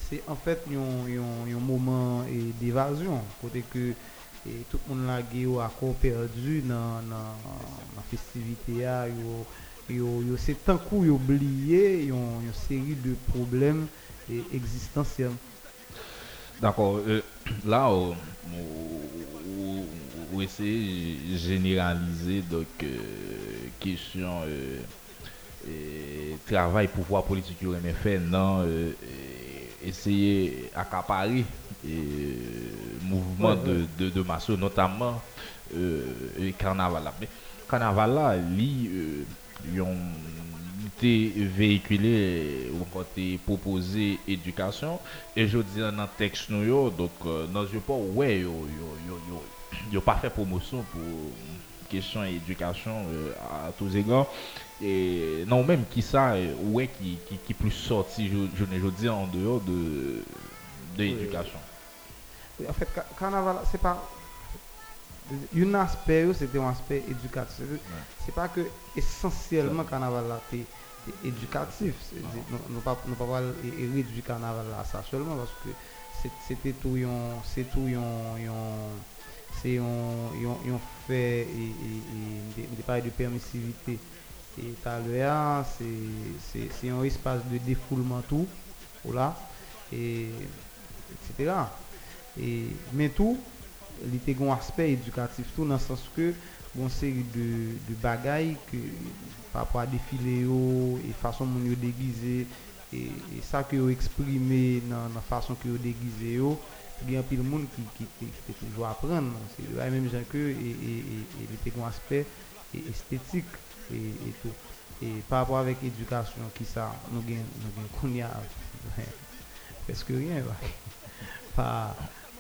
c'est en fait un, moment d'évasion et tout le monde là a encore perdu dans la festivité a c'est tant coup oublié une série de problèmes existentiels D'accord. euh, là, on, on- essaie de généraliser donc euh, question euh, travail pouvoir politique aurait fait non euh, essayer accaparer et euh, mouvement de, de, notamment euh, carnaval. Mais carnaval là li euh, yon été véhiculé ou encore été proposé éducation. Et je dis dans le texte nous yo, donc euh, dans je pas ouais yo yo yo yo pas fait promotion pour question éducation euh, à tous égards. Et non même qui ça euh, ouais qui qui, qui plus sorti je je ne je dis en dehors de de l'éducation en fait ca- carnaval c'est pas un aspect c'était un aspect éducatif c'est pas que essentiellement carnaval là c'est éducatif. Nous pas nous pas réduire carnaval là à ça seulement parce que c'était tout un c'est tout c'est un fait et, et de- permissivité. Et tout à l'heure c'est un espace de défoulement tout là et etc. Mais tout, il était un aspect éducatif tout dans le sens que bon série de, de bagailles que par rapport à défilé et façon dont yo déguisé et, et ça que yo exprimé dans la façon que yo déguisé il y a un pile monde qui qui qui, toujours apprendre c'est la même chose que et et et, un aspect esthétique et, tout. Et par rapport avec l'éducation qui ça nous gain nous y a presque rien pas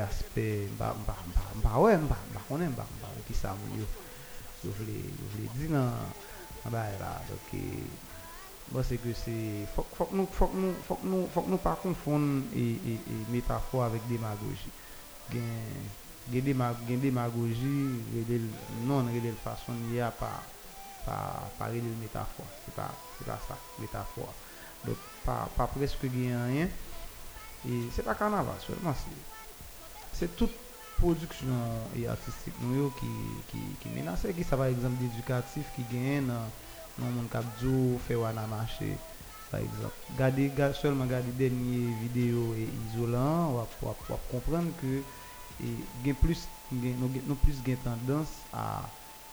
aspect bah bah bah bah ouais bah bah on aime bah bah qui ça mon yo je voulais je voulais dire dans dans bah là donc eh, Bon, c'est que c'est faut, faut que nous faut que nous faut que nous faut que nous pas confondre et, et, et métaphore avec démagogie. Gen gen déma- gen démagogie, relè l- non relè l façon lié à pas pas pas relè l métaphore. C'est pas c'est pas ça, métaphore. Donc pas pas presque gen rien. E se pa karnaval, solman se. Se tout produksyon e artistik nou yo ki, ki, ki menase, ki sa par exemple di edukatif ki gen nan, nan moun kap djo, fe wana mache, par exemple. Gade, gade, solman gade denye video e izolant, wap, wap, wap komprende ke e, gen plus, gen, nou, gen, nou plus gen tendans a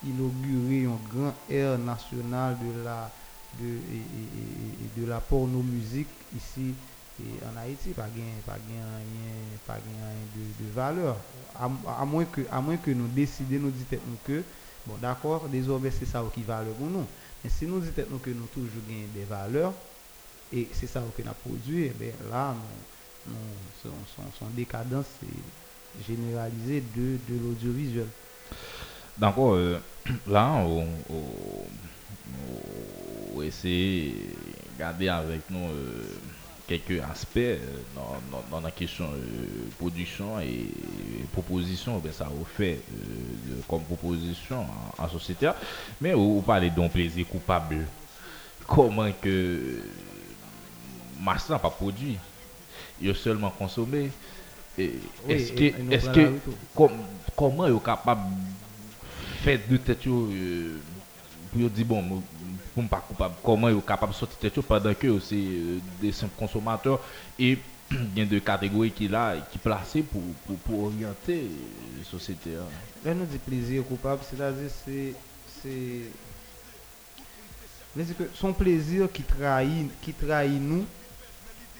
inaugure yon gran air nasyonal de la de, e, e, de la porno-muzik isi et en Haïti pas gain pas gain rien pas de, de valeur à, à moins que à moins que nous décidions nous dit tête nous que bon d'accord désormais c'est ça qui valeur pour nous mais si nous disons nous que nous toujours gagnons des valeurs et c'est ça que nous avons produit, eh bien là, nous, nous, son, décadence est généralisée de, de l'audiovisuel. D'accord, euh, là, on, on, on essaie de garder avec nous euh, quelques aspects euh, dans, dans, dans la question euh, production et proposition, ben, ça vous fait euh, comme proposition en, en société. Mais vous, vous parlez d'un plaisir coupable. Comment que masse n'a pas produit, il a seulement consommé. Oui, Est-ce que, est-ce que com- comment est capable faire de euh, pour dire bon pour pas coupable comment est capable de sortir tête pendant que c'est euh, des simples consommateurs et il y a deux catégories qui là qui placées pour, pour, pour orienter la société hein. Là, nous dit plaisir coupable, c'est-à-dire c'est c'est que son plaisir qui trahit qui trahit nous,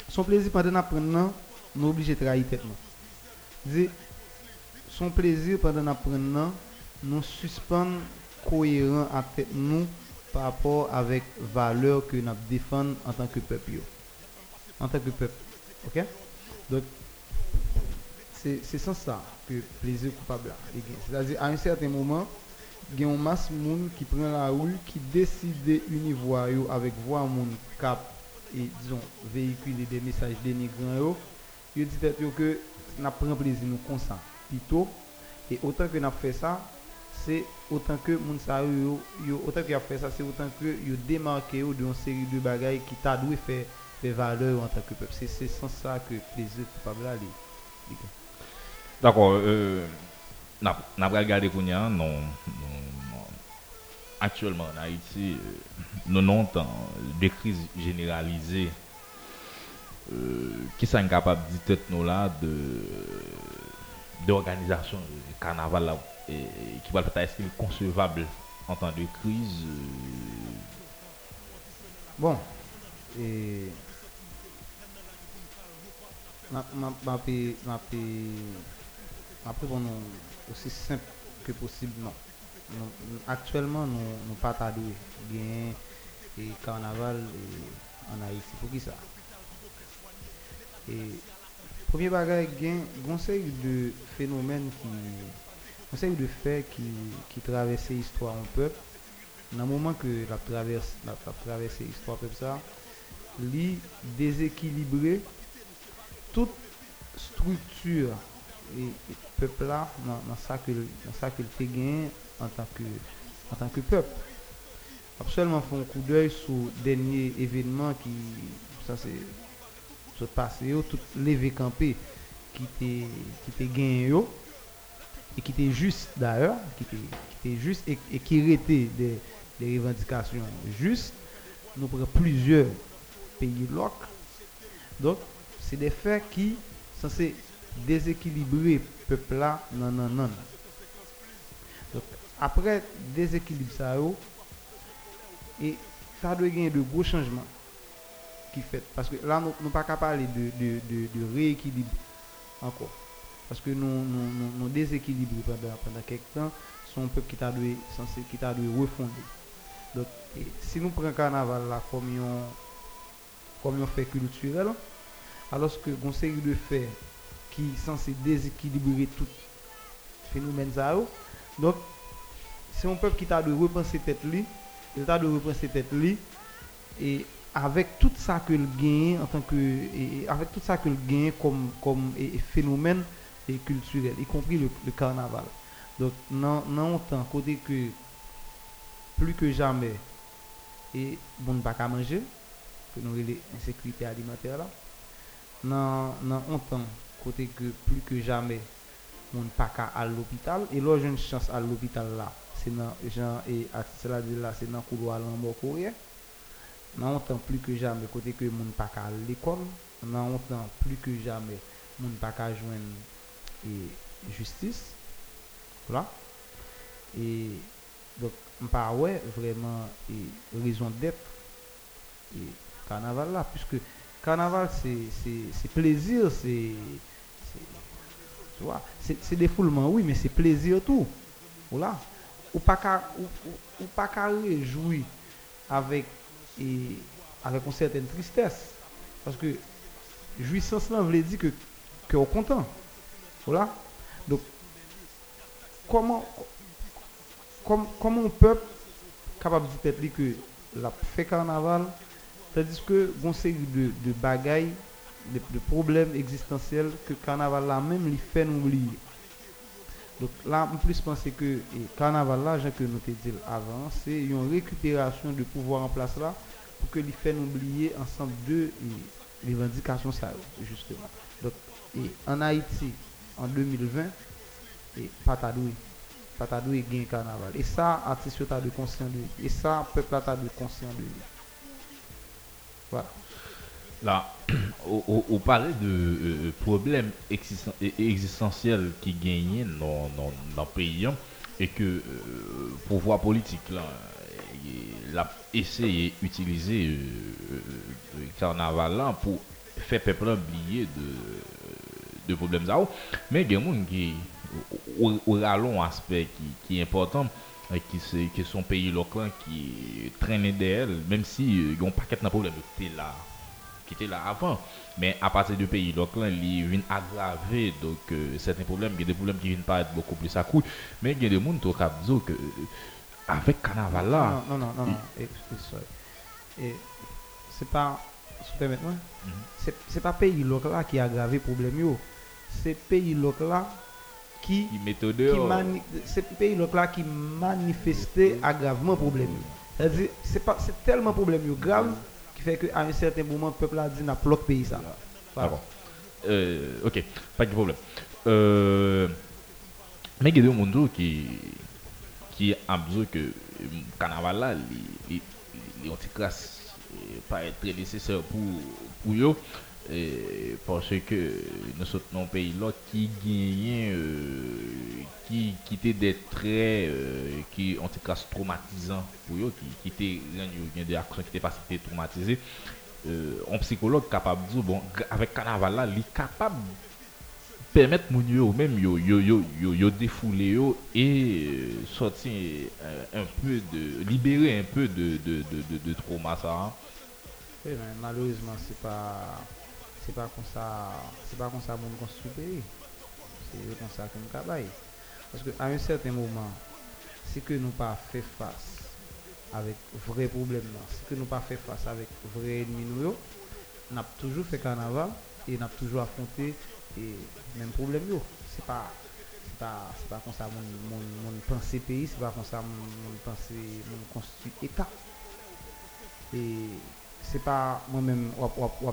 son plaisir pendant apprenant, nous obligé de trahir tête son plaisir pendant apprenant, nous suspend cohérent tête nous par rapport avec valeur que nous défendons en tant que peuple. En tant que peuple. OK? Donc c'est sans ça que plaisir coupable. C'est-à-dire à un certain moment, il y a une masse de monde qui prend la rue, qui décide d'univoir avec voix monde cap et disons véhiculer des messages dénigrants tête yo que n'a prend plaisir nous comme ça. Plutôt et autant que n'a fait ça, c'est autant que moun sa yo, yo autant que a fait ça, c'est autant que yo démarqué d'une série de bagailles qui t'a dû faire des valeurs en tant que peuple. C'est sans ça que plaisir coupable là, d'accord euh, regardé non, non, actuellement en Haïti euh, nous non temps de crise généralisée euh, qui sont capables de nous là de d'organisation du carnaval et, qui va être concevable en temps de crise euh, Bon, et ma répondre aussi simple que possible non. Nous- actuellement nous pas tardé bien et carnaval et en Haïti. Pour qui ça? Et premier bagage gain conseil de phénomènes qui conseil de faits qui qui l'histoire un peuple dans le moment que la traverse la, traversée histoire comme ça toute structure et, peuple là dans, dans ça que dans le en tant que en tant que peuple. Absolument faire un coup d'œil sur dernier événement qui ça c'est se passé yo, tout levé campé qui qui était gagné et qui était juste d'ailleurs, qui était, juste et, qui était des, revendications justes, nous prenons plusieurs pays loc. Donc, c'est des faits qui sont censés déséquilibrer le peuple là, non, non, non. Donc, après déséquilibre ça, et ça doit gagner de gros changements qui fait. Parce que là, nous ne pas parler de, de, de, de rééquilibre encore. Parce que nous, nous, nous, déséquilibrés pendant, pendant quelques temps, sont un peuple qui t'a dû, censé, qui t'a dû refonder. Donc, et si nous prenons carnaval là comme un, comme un fait culturel, alors que une série de faits qui sont censés déséquilibrer tout phénomène ça, donc c'est un peuple qui t'a de repenser tête lui, il t'a de repenser tête lui, et avec tout ça que le gagne en tant que et avec tout ça que le gagne comme comme et, et phénomène et culturel y compris le, carnaval. Donc non non autant côté que plus que jamais et bon pas qu'à manger que nous les insécurité alimentaire là. Non non autant côté que plus que jamais on pas à l'hôpital. Et là j'ai une chance à l'hôpital là. C'est dans gens et à cela dit là c'est dans couloir l'en courrier non autant plus que jamais côté que moun pas qu'à l'école. Non autant plus que jamais moun pas qu'à joindre et justice. Voilà. Et donc pas ouais vraiment et raison d'être et carnaval là puisque carnaval c'est plaisir c'est tu vois c'est défoulement oui mais c'est plaisir tout. Voilà. Ou pas qu'à ou, ou- ou pas réjouir avec et avec une certaine tristesse. Parce que jouissance là veut dire que que on content voilà donc comment comme comment un peuple capable de dire que la fait carnaval tandis que une série de bagailles de, problèmes existentiels que carnaval là même lui fait oublier donc là, en plus, penser que et carnaval là, genre que nous te dit avant, c'est une récupération de pouvoir en place là pour que les fait oublier ensemble de et, revendications ça justement. Donc en Haïti en 2020 et Patadoui Patadoui gagne carnaval et ça artiste t'a de conscient de et ça peuple t'a de conscient de. Voilà. Là, on, parlait de euh, problèmes existen- e- existentiels qui gagnaient dans, dans, dans le pays hein, et que euh, pouvoir politique là, il a essayé d'utiliser euh, euh, le carnaval là pour faire peuple oublier de, de problèmes ça. Mais il y a des gens qui au, rallon aspect qui, qui est important euh, qui c'est que son pays local qui traîne derrière même si euh, ils ont pas de problème qui était là qui était là avant mais à partir du pays local ils viennent aggraver donc euh, certains problèmes il y a des problèmes qui viennent paraître beaucoup plus à coup mais il y a des gens qui ont dit que avec carnaval là Non, non, non, non, non. Et, c'est pas, moi, Mhm. c'est c'est pas pays local qui a aggravé problème yo. C'est pays là qui mani- c'est pays là qui manifestait aggravement problème. C'est-à-dire c'est pas c'est tellement problème grave qui fait que à un certain moment le peuple a dit n'a bloqué pays ça. Voilà. D'accord. Euh, ok, pas de problème. Euh, mais il y a des gens qui, qui ont besoin que le carnaval là, les anti-classes pas être très nécessaire pour, pour eux. Parce que nous sommes un pays là qui gagne, euh, qui, qui était des traits euh, qui ont été traumatisants pour eux, qui, qui étaient des actions qui étaient pas si euh, un psychologue capable de dire bon avec carnaval là il est capable permettre moun yo même yo yo yo yo, yo défouler yo et euh, sortir un peu de libérer un peu de de de de, de trauma ça hein. Malheureusement, c'est pas c'est pas comme ça c'est pas comme ça mon construit pays. C'est comme ça comme cabaye. Parce que à un certain moment, si que nous pas fait face avec vrai problème là, si que nous pas fait face avec vrai ennemi nous n'a toujours fait carnaval et n'a toujours affronté et même problème yo. C'est pas pas c'est pas comme ça mon mon penser pays, c'est pas comme ça mon mon c'est pas moi-même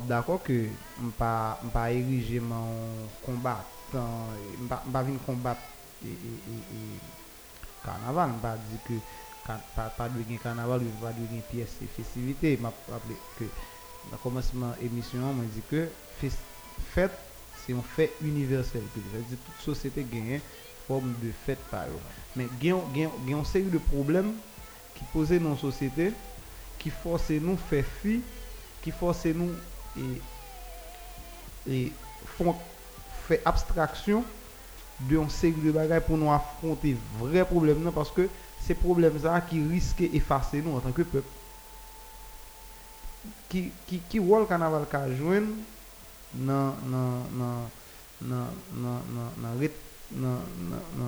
d'accord que m pas m pas ériger mon combattant, m pas venir combattre et, et, et, carnaval, m pas dire que pas pas de carnaval, ou pas de pièce et festivité, m'a rappelé que dans commencement émission, on dit que fête c'est un fait universel que dire toute société gagne forme de fête par. Mais gagne gagne une série de problèmes qui posaient dans la société qui force nous faire fi, qui force nous et, et faire abstraction de un série de bagages pour nous affronter vrais problèmes non, parce que ces problèmes là qui risquent d'effacer nous en tant que peuple qui qui qui rôle carnaval qu'a joindre dans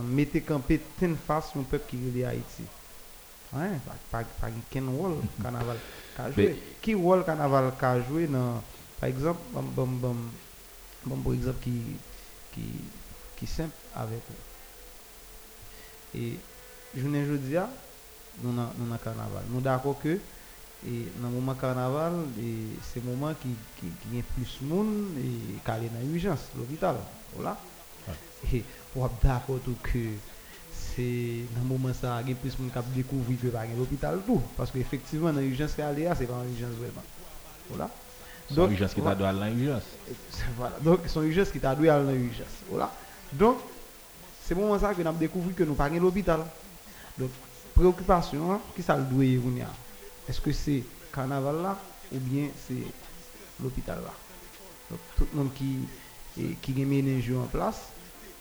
mettre camper ten face un peuple qui est Haïti Ouais, pas pas pas quel rôle carnaval joué. Mais- Qui rôle carnaval qu'a joué dans par exemple bon par exemple qui qui qui simple avec. Et journée jeudi a nous dans nous dans carnaval. Nous d'accord que et dans le moment carnaval c'est le moment qui qui qui a plus monde et calé dans l'urgence l'hôpital voilà et on est d'accord tout que c'est dans le moment ça il y a plus monde qui a découvert que pas l'hôpital tout parce que effectivement dans l'urgence qui est là c'est pas une urgence vraiment voilà Donc, urgence qui t'a à l'urgence. Voilà. Donc, son urgence qui t'a à l'urgence. Voilà. Donc, c'est pour ça que nous avons découvert que nous pas l'hôpital. Donc, préoccupation, hein, qui ça le doit y Est-ce que c'est carnaval là ou bien c'est l'hôpital là? Donc, tout le monde qui, a mis les jeux en place,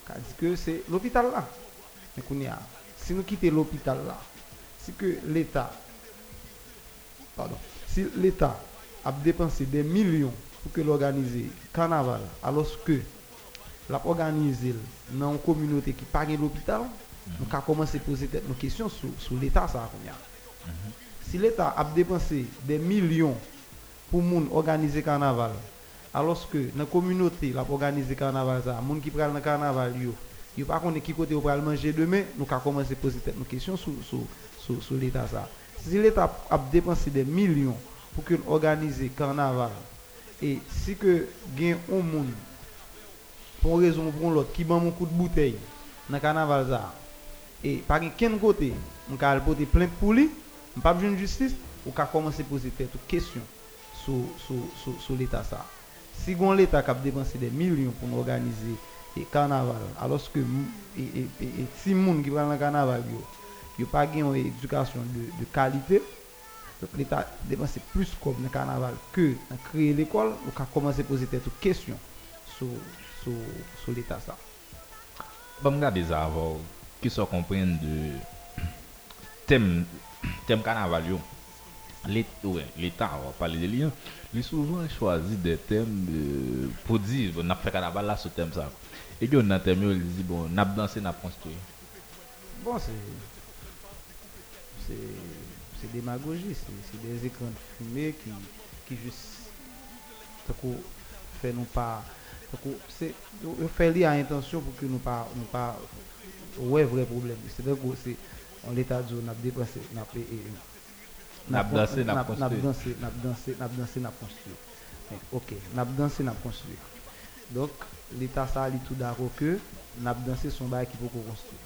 a dit que c'est l'hôpital là. Si nous quittons l'hôpital là, si que l'État, pardon, si l'État a dépensé des millions pour que l'organiser carnaval, alors que l'a organisé dans une communauté qui pas gen l'hôpital, nous avons commencé à poser nos questions sur, sur l'État ça a. Si l'État a dépensé des millions pour moun organiser carnaval, alors que dans la communauté l'a organisé carnaval ça, moun qui pral dans carnaval yo, yo pas connaît qui côté ou pral manger demain, nous avons commencé à poser nos questions sur l'État. Si l'État a dépensé des millions pour organiser carnaval et si que gen un monde pour une raison ou pour l'autre qui ban mon coup de bouteille dans carnaval ça et par quel côté on ka porter plainte pour lui on pas besoin de justice ou ka commencer à poser aux questions sur l'état si l'état a dépensé des millions pour nous organiser carnaval alors que et, si moun qui va dans carnaval yo yo pas une éducation de, qualité donc l'État dépense plus comme le carnaval que dans créer l'école, on a commencé à poser des questions sur, sur, l'État ça. Bon, regardez ça avant. Sont comprendre de thème, thème carnaval. L'État, on va parler de lui. hein. Il souvent choisi des thèmes pour dire, on a carnaval là ce thème ça. Et puis on a yo, il dit, bon, on a dansé, on a construit. Bon, c'est c'est c'est démagogie, c'est des écrans de fumée qui qui juste fait nous pas c'est on fait lié à intention pour que nous pas nous pas ouais vrai problème. C'est donc c'est on l'état dit on a dépensé, on a payé N'a dansé, n'a n'a construit. dansé, n'a dansé, n'a dansé, n'a construit. Mais, OK, n'a dansé, n'a construit. Donc l'Etat sa li tout daro ke nap danse son bagay ki pou kon konstruy.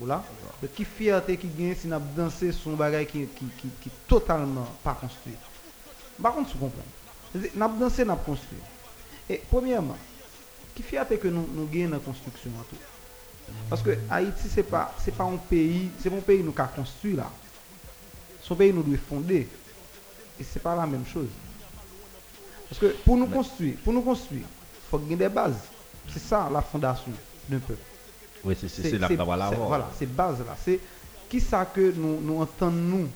Ou la? De ki fiyate ki gen si nap danse son bagay ki, ki, ki, ki totalman pa konstruy. Bakon sou kompren. Nap danse nap konstruy. E, premièman, ki fiyate ke nou, nou gen nan konstruksyon an tou. Paske Haiti se pa, se pa un peyi, se pa un peyi nou ka konstruy la. Son peyi nou dwe fonde. E se pa la menm chose. Paske pou nou konstruy, pou nou konstruy, faut gagner des bases. C'est ça la fondation d'un peuple. Oui, c'est l'avoir. Voilà, c'est base là. C'est qui ça que nous, nous entendons nous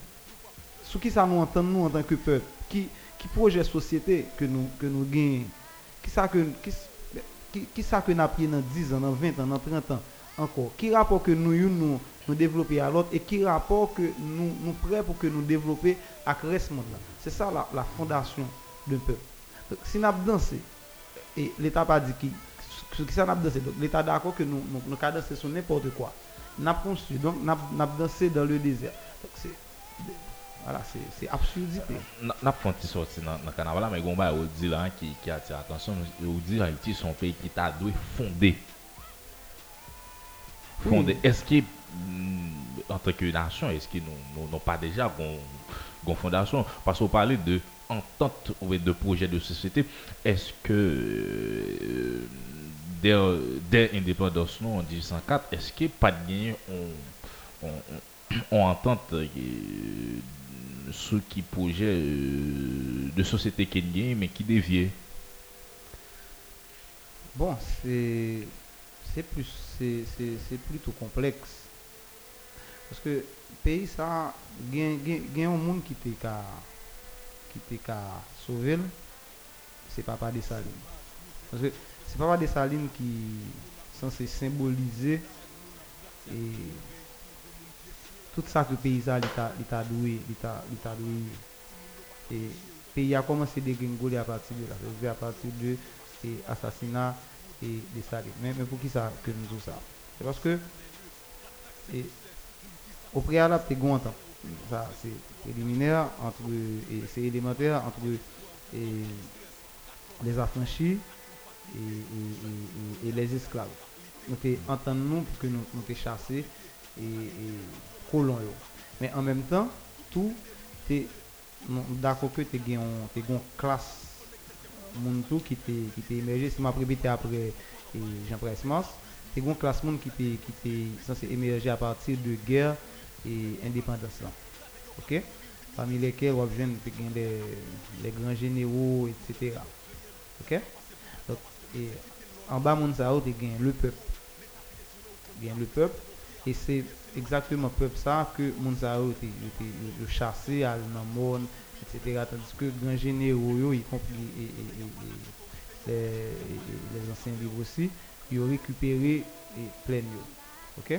Sous qui ça nous entendons nous en tant que peuple? Qui, qui projet société que nous, que nous gagnons? Qui ça que qui, qui, qui ça que nous appris dans 10 ans, dans 20 ans, dans 30 ans encore? Qui rapport que nous nous, nous, développer à l'autre et qui rapport que nous nous prêts pour que nous développer à ce monde là. C'est ça la, la fondation d'un peuple. Donc, si nous dansé et l'État pas dit qui Ce qui ça n'a dansé. Donc l'État d'accord que nous nous nous danser sur n'importe quoi. N'a construit donc n'a n'a dansé dans le désert. Donc c'est voilà, c'est c'est absurdité. Na- pas sorti sorti dans le carnaval, mais il y a un bail où dit là qui, qui attire l'attention. Où dit Haïti, son pays qui t'a dû fonder. Fonder. Est-ce que, mm, en tant que nation, est-ce que nous n'avons pas déjà une fondation? Parce qu'on parlait de entente de projet de société. Est-ce que euh, dès, dès l'indépendance en 1804, est-ce que pas de on, entente euh, ce qui projet euh, de société qui gagne mais qui dévie Bon, c'est c'est plus c'est plutôt complexe. Parce que pays ça gen un monde qui ka qui te ka sauver c'est papa de Saline. Parce que c'est papa de Saline qui censé symboliser et tout ça que pays ça l'état l'état doué l'état doué. Et pays a commencé à dégringoler à partir de c'est-à-dire à partir de et assassinat et de Saline mais, mais pour qui ça que nous ça? C'est parce que et, au préalable t'es gon entente c'est préliminaire entre et c'est élémentaire entre les affranchis et, les esclaves. Nous entendre nous que nous nous chassés et, colons mais en même temps tout d'accord que t'es gen un- t'es gon classe tout qui t'est qui t'est émergé m'a répété après Jean Pressemans t'es gon classe moun qui t'est qui t'est censé émerger à partir de guerre et indépendance. OK? Parmi lesquels on vient les, les grands généraux etc. OK? Donc et en bas ça t'es gen le peuple. Bien le peuple. Et c'est exactement le peuple ça que yo- yo chassé à moun etc tandis que grand généraux yo y compris les, les anciens livres aussi ils ont récupéré et plein yo. Ok?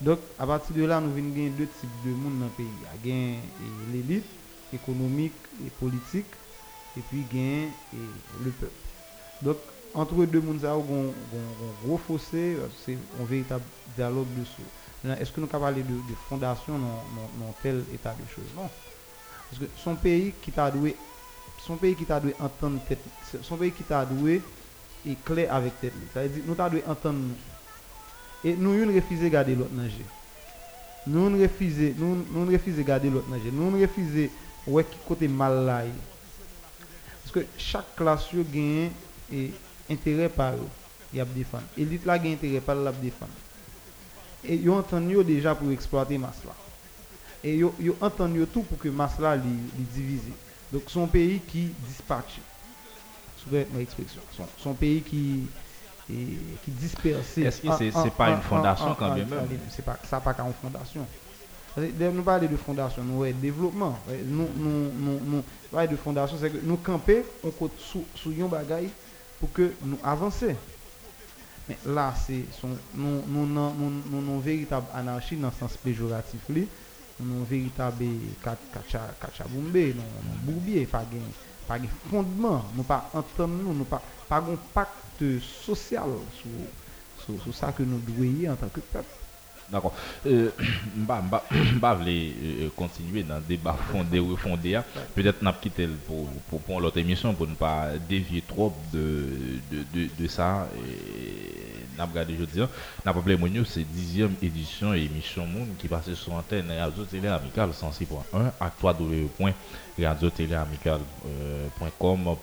Donc à partir de là nous venons gagner deux types de monde dans le pays il y a et l'élite économique et politique et puis gain et le peuple donc entre deux mondes ça, on gros c'est un véritable dialogue dessous. Maintenant, Est-ce que nous parler de, de fondation dans tel état de choses? Non. Parce que son pays qui t'a doué, son pays qui t'a doué entendre tête, son pays qui t'a doué est clair avec tête. Ça veut dire nous t'a doué entendre nous. Et nous nous refusé garder l'autre nager. Nous nous refusé, nous nous refusé garder l'autre nager. Nous nous refusé ouais qui côté mal là. Parce que chaque classe yo gagne et intérêt par eux, y a défendre. Intérêt par la. Et yo entend yo déjà pour exploiter masse là. Et yo yo entend yo tout pour que masse li divise. Donc son pays qui dispatche. Souvent ma expression. Son, son pays qui et, qui disperse. Est-ce que c'est- c'est pas une fondation quand même? C'est pas ça pas qu'une fondation. Dès nous parler de fondation, nous ouais, développement. Nous nous nous nous parler de fondation, c'est que nous camper on côté sous sous yon bagaille pour que nous avancer. Mais là c'est son nous nous nous nous véritable anarchie dans le sens péjoratif. Nous véritable kacha kacha boumbe, nous bourbier pas gain pas gain fondement, nous pas entendre nous, pas pas un pacte social sur ça que nous devons en tant que peuple. D'accord. Euh, mba vle euh, continuer dans le débat fondé ou fondé. hein. Peut-être n'a quitté pour, pour, pour l'autre émission pour ne pas dévier trop de, de, de, de ça. Et n'a regardé jeudi. hein. N'a pas c'est 10e édition et émission qui passe sur antenne Radio Télé Amical 106.1 à www.radiotéléamical.com pour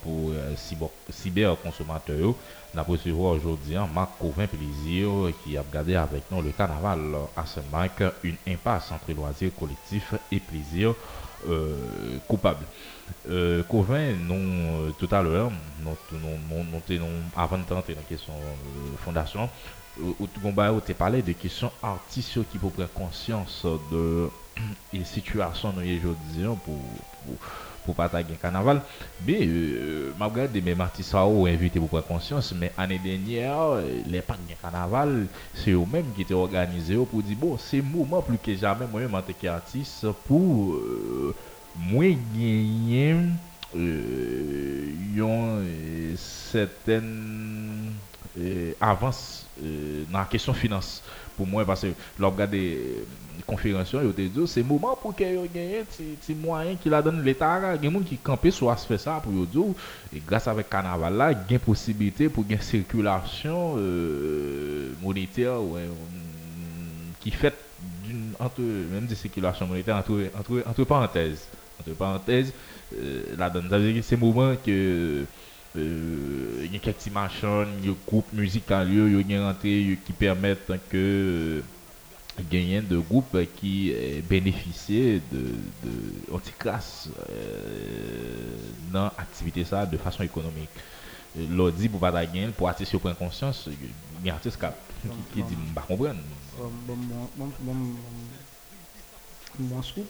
euh, cyber, cyberconsommateurs. yo. N'a recevoir aujourd'hui Marc Covin Plaisir qui a regardé avec nous le carnaval à Saint-Marc, une impasse entre loisirs collectifs et plaisir euh, coupable. Euh, Covin, nous, euh, tout à l'heure, nous, nous, nous, nous, avant de tenter la question euh, fondation, euh, tu as parlé de questions artistes qui pour prendre conscience de la situation pour, pour, pour partager un carnaval. Mais, euh, malgré des mêmes artistes à ont invité pour prendre conscience, mais l'année dernière, euh, les de carnaval, c'est eux-mêmes qui étaient organisés pour dire, bon, c'est moment plus que jamais, moi-même en tant qu'artiste, pour euh, moi gagner euh, yon, euh, certaines euh, avance euh, dans la question finance pour moi parce que l'on regarde des te dit c'est moment pour que yo gagne ti moyen qui la donne l'état il y a monde qui camper soit faire ça pour dire et grâce avec carnaval là gain possibilité pour gain circulation euh, monétaire ouais, qui fait entre même des circulations monétaires entre parenthèses. Entre parenthèses euh, la donne. C'est moment que euh, il y a quelques machins, il y a groupes musicaux, il y a rentré qui permettent que gagner de groupes qui bénéficient de, de anti-classe euh, dans l'activité ça de façon économique. L'audi pour pas gagner, pour artiste prendre conscience, il y a un artiste qui, qui dit, bah comprendre. Bon, bon, scoop.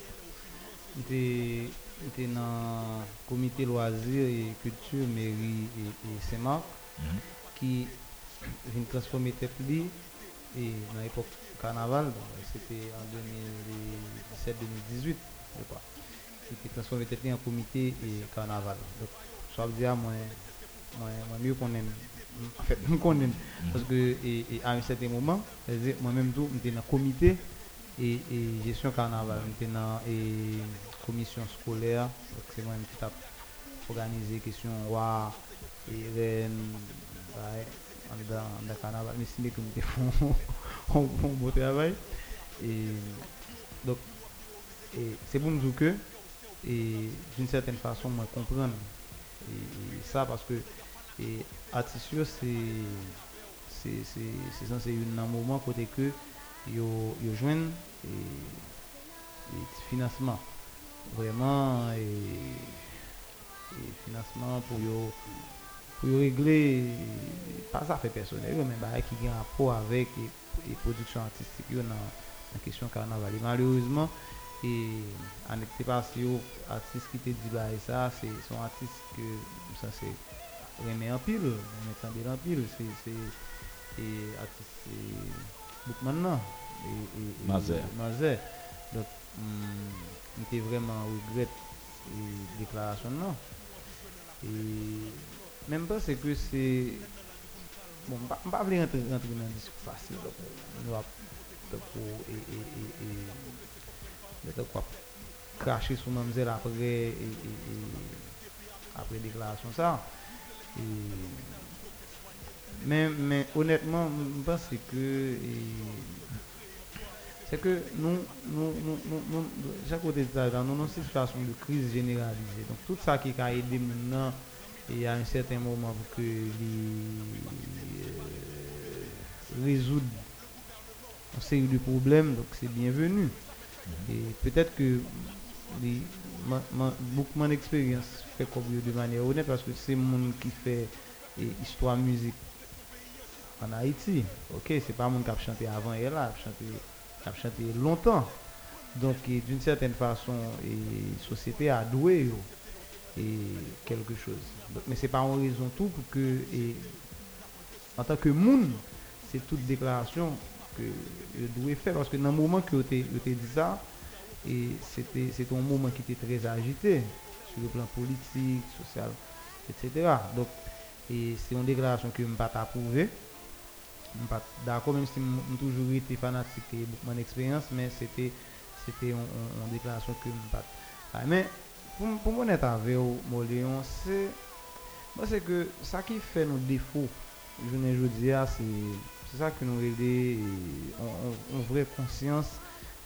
J'étais j'étais dans le comité loisirs et culture, mairie et, Saint-Marc, Mhm. qui vient transformer tête li et dans l'époque carnaval, donc c'était en 2017-2018, je crois. Qui transformé en comité et carnaval. Donc, ça veut dire, moi, moi, moi mieux qu'on aime. En fait, nous connaissons. Parce que et, et à un certain moment, moi-même, j'étais dans le comité et, et gestion carnaval. J'étais dans et commission scolaire. C'est moi qui t'a organisé question roi et reine. ouais, dans, le carnaval. Mais c'est que nous bon travail. Et donc, c'est pour nous dire que, et d'une certaine façon, moi, comprendre et, ça parce que et c'est c'est censé un moment côté que yo yo et, et financement vraiment et, financement pour yo régler pas ça fait personnel mais bah, qui a un rapport avec et, et production artistique yo nan, nan kesyon karnaval. Et malheureusement, et anekte pasi yo, artist ki te di ba e sa, se son artist ke, sa se, reme anpil, reme tande anpil, se, se, e artist se, Boukman nan, Mazer. Mazer. Dok, mte vreman regret deklarasyon nan. E, menm pas se ke se, bon pas pas vouloir rentrer rentrer dans un discours facile et, et de quoi cracher sur mademoiselle après déclaration mais honnêtement je pense que nous chaque côté de ça nous dans une situation de crise généralisée donc tout ça qui a aidé maintenant et à un certain moment pour que les euh, résoudre une série de problèmes donc c'est bienvenu et peut-être que les, ma, ma, beaucoup mon expérience fait comme de manière honnête parce que c'est monde qui fait et, histoire musique en Haïti. Ok, c'est pas monde qui a chanté avant et là, qui a chanté, qui a chanté longtemps. Donc et d'une certaine façon, et société a doué yo, et quelque chose. Mais c'est pas en raison tout pour que et, en tant que monde, c'est toute déclaration que je dois faire parce que dans le moment que tu dit ça et c'était un moment qui était très agité sur le plan politique, social, etc. Donc et c'est une déclaration que je ne pas approuver. d'accord même si j'ai toujours été fanatique beaucoup mon expérience mais c'était c'était une, déclaration que je pas ah, mais pou mwen net ave ou Moléon, se, mwen se ke sa ki fe nou defou, jounen joudi a, se, se sa ki nou rele, an vre konsyans,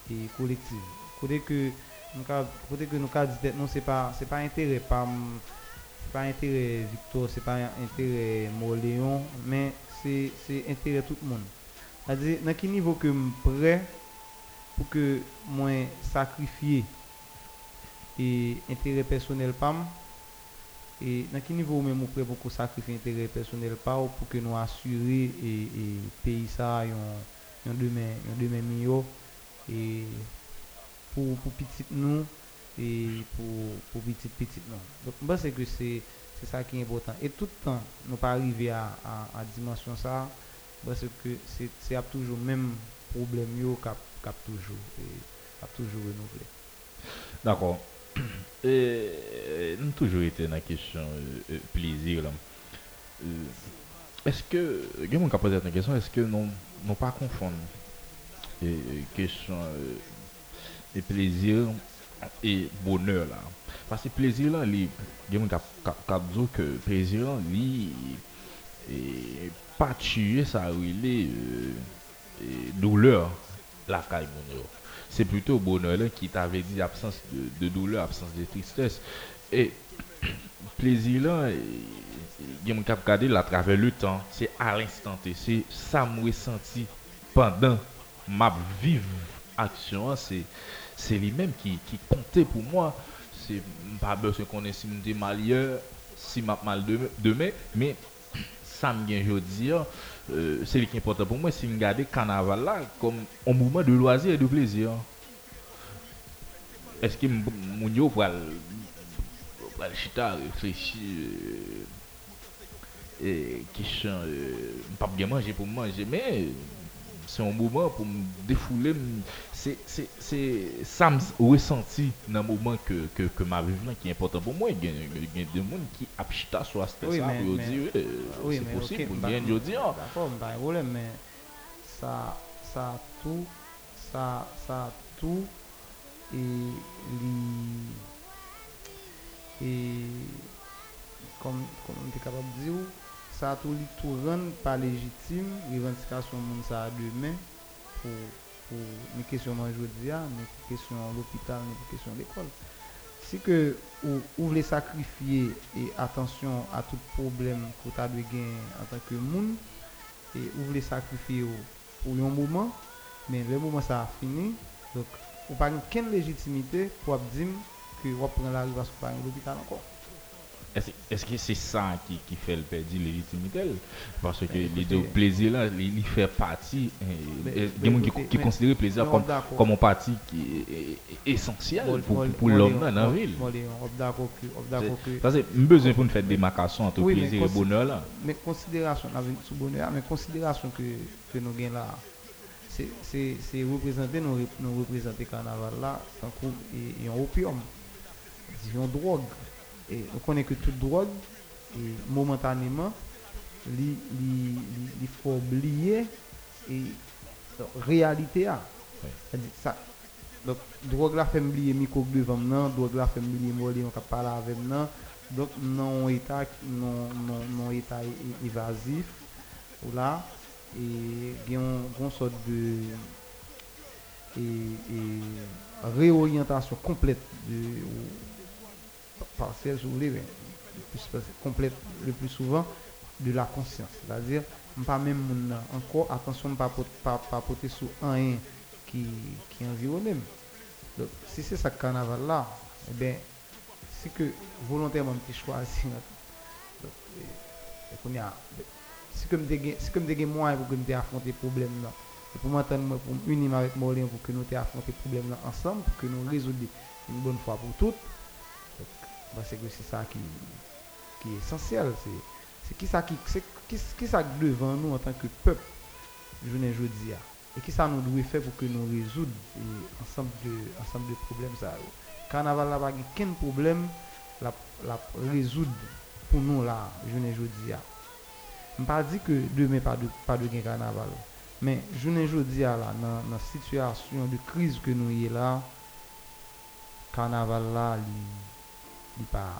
e kolektiv. Kote ke, kote ke nou ka ditet nou, se pa, se pa entere pam, se pa entere Victor, se pa entere Moléon, men se, se entere tout moun. Adi, nan ki nivou ke m pre, pou ke mwen sakrifye, et intérêt personnel pam et dans quel niveau même prêt pour sacrifier intérêt personnel pas ou pour que nous assurer et, et pays ça un demain un demain meilleur et pour pour petit nous et pour pour petit petit nous donc moi c'est que c'est c'est ça qui est important. Et tout le temps nous pas arriver à à, dimension ça parce que c'est c'est toujours même problème yo cap cap toujours et toujours renouvelé D'accord. E, e, nou toujou ete nan kesyon e, plezir lan. Eske, gen moun ka pose ete nan kesyon, eske nou pa konfon kesyon e plezir e boner la. Pase plezir la li, gen moun ka bzo ke plezir la li pa tue sa ou li douleur la kay moun yo. C'est plutôt bonheur qui t'avait dit absence de, douleur, absence de tristesse. Et plaisir là, et mon cap à travers le temps, c'est à l'instant T, c'est ça me ressenti pendant ma vive action, c'est lui-même qui, qui comptait pour moi. C'est pas besoin qu'on ait si m'te mal hier, si m'a mal demain, mais ça me vient euh, c'est lui qui est important pour moi, c'est me garder carnaval là comme un moment de loisir et de plaisir. Est-ce que m- moun yo pral pral chita réfléchir euh, et question euh, pas bien manger pour manger mais c'est un moment pour me défouler. C'est c'est ça me ressenti dans le moment que, que, que ma vie là qui est important pour moi. Il y, a des gens qui apchita sur ce oui, ça pour dire euh, oui, c'est possible. Okay, bien bah, dire. D'accord, bah, problème mais ça, ça tout, ça, ça tout et li, et comme, comme on est capable de dire ça tout li tout rend pas légitime, revendication moun ça a demain, pour, pour, mes questions moi je dis, mes questions l'hôpital, mes questions l'école. Si que ou, ou voulez sacrifier et attention à tout tu as de gagner en tant que monde et ou voulez sacrifier au- pour un moment mais le moment ça a fini donc ou pas aucune légitimité pour dire que vous prenez la rue parce que vous pas à l'hôpital encore Est-ce que c'est ça qui, qui fait le perdu légitimité Parce que le plaisir là, il fait partie. Euh, euh, des gens qui, considèrent le plaisir comme, comme un parti qui est essentiel pour, pour l'homme dans la ville. Ça, c'est besoin pour nous faire démarcation entre plaisir et bonheur là. Mais considération, sous bonheur, mais considération que, que nous gagnons là, c'est représenter, nous, nous représenter carnaval là, un groupe et un opium, c'est une drogue. Et on connaît que toute drogue et momentanément li faut oublier et réalité a. Oui. Ça donc drogue la fait oublier micro devant nan drogue la fait oublier moi on ka parler avec nan. Donc non état non non non état évasif ou là. Et il y a une sorte de et, et réorientation complète de partielle si vous voulez le complète le plus souvent de la conscience. C'est-à-dire pas même nan, encore attention pas pas pas porter sur un qui qui environne donc si c'est ça carnaval là eh bien si que volontairement tu choisi donc, si comme des si moyens pour que nous affronter problème là. Et pour m'entendre pour unir avec Molin pour que nous affronter problème là ensemble pour que nous résoudre une bonne fois pour toutes Mwen se ke se sa ki ki esensyel. Se ki sa ki devan nou an tanke pep jounen jodi ya. E ki sa nou dwe fe pou ke nou rezoud e, ansamble de, de problem sa yo. Karnaval la bagi ken problem la, la rezoud pou nou la jounen jodi ya. Mpa di ke demen pa, de, pa de gen karnaval. Men jounen jodi ya la nan, nan situasyon de kriz ke nou ye la karnaval la li pas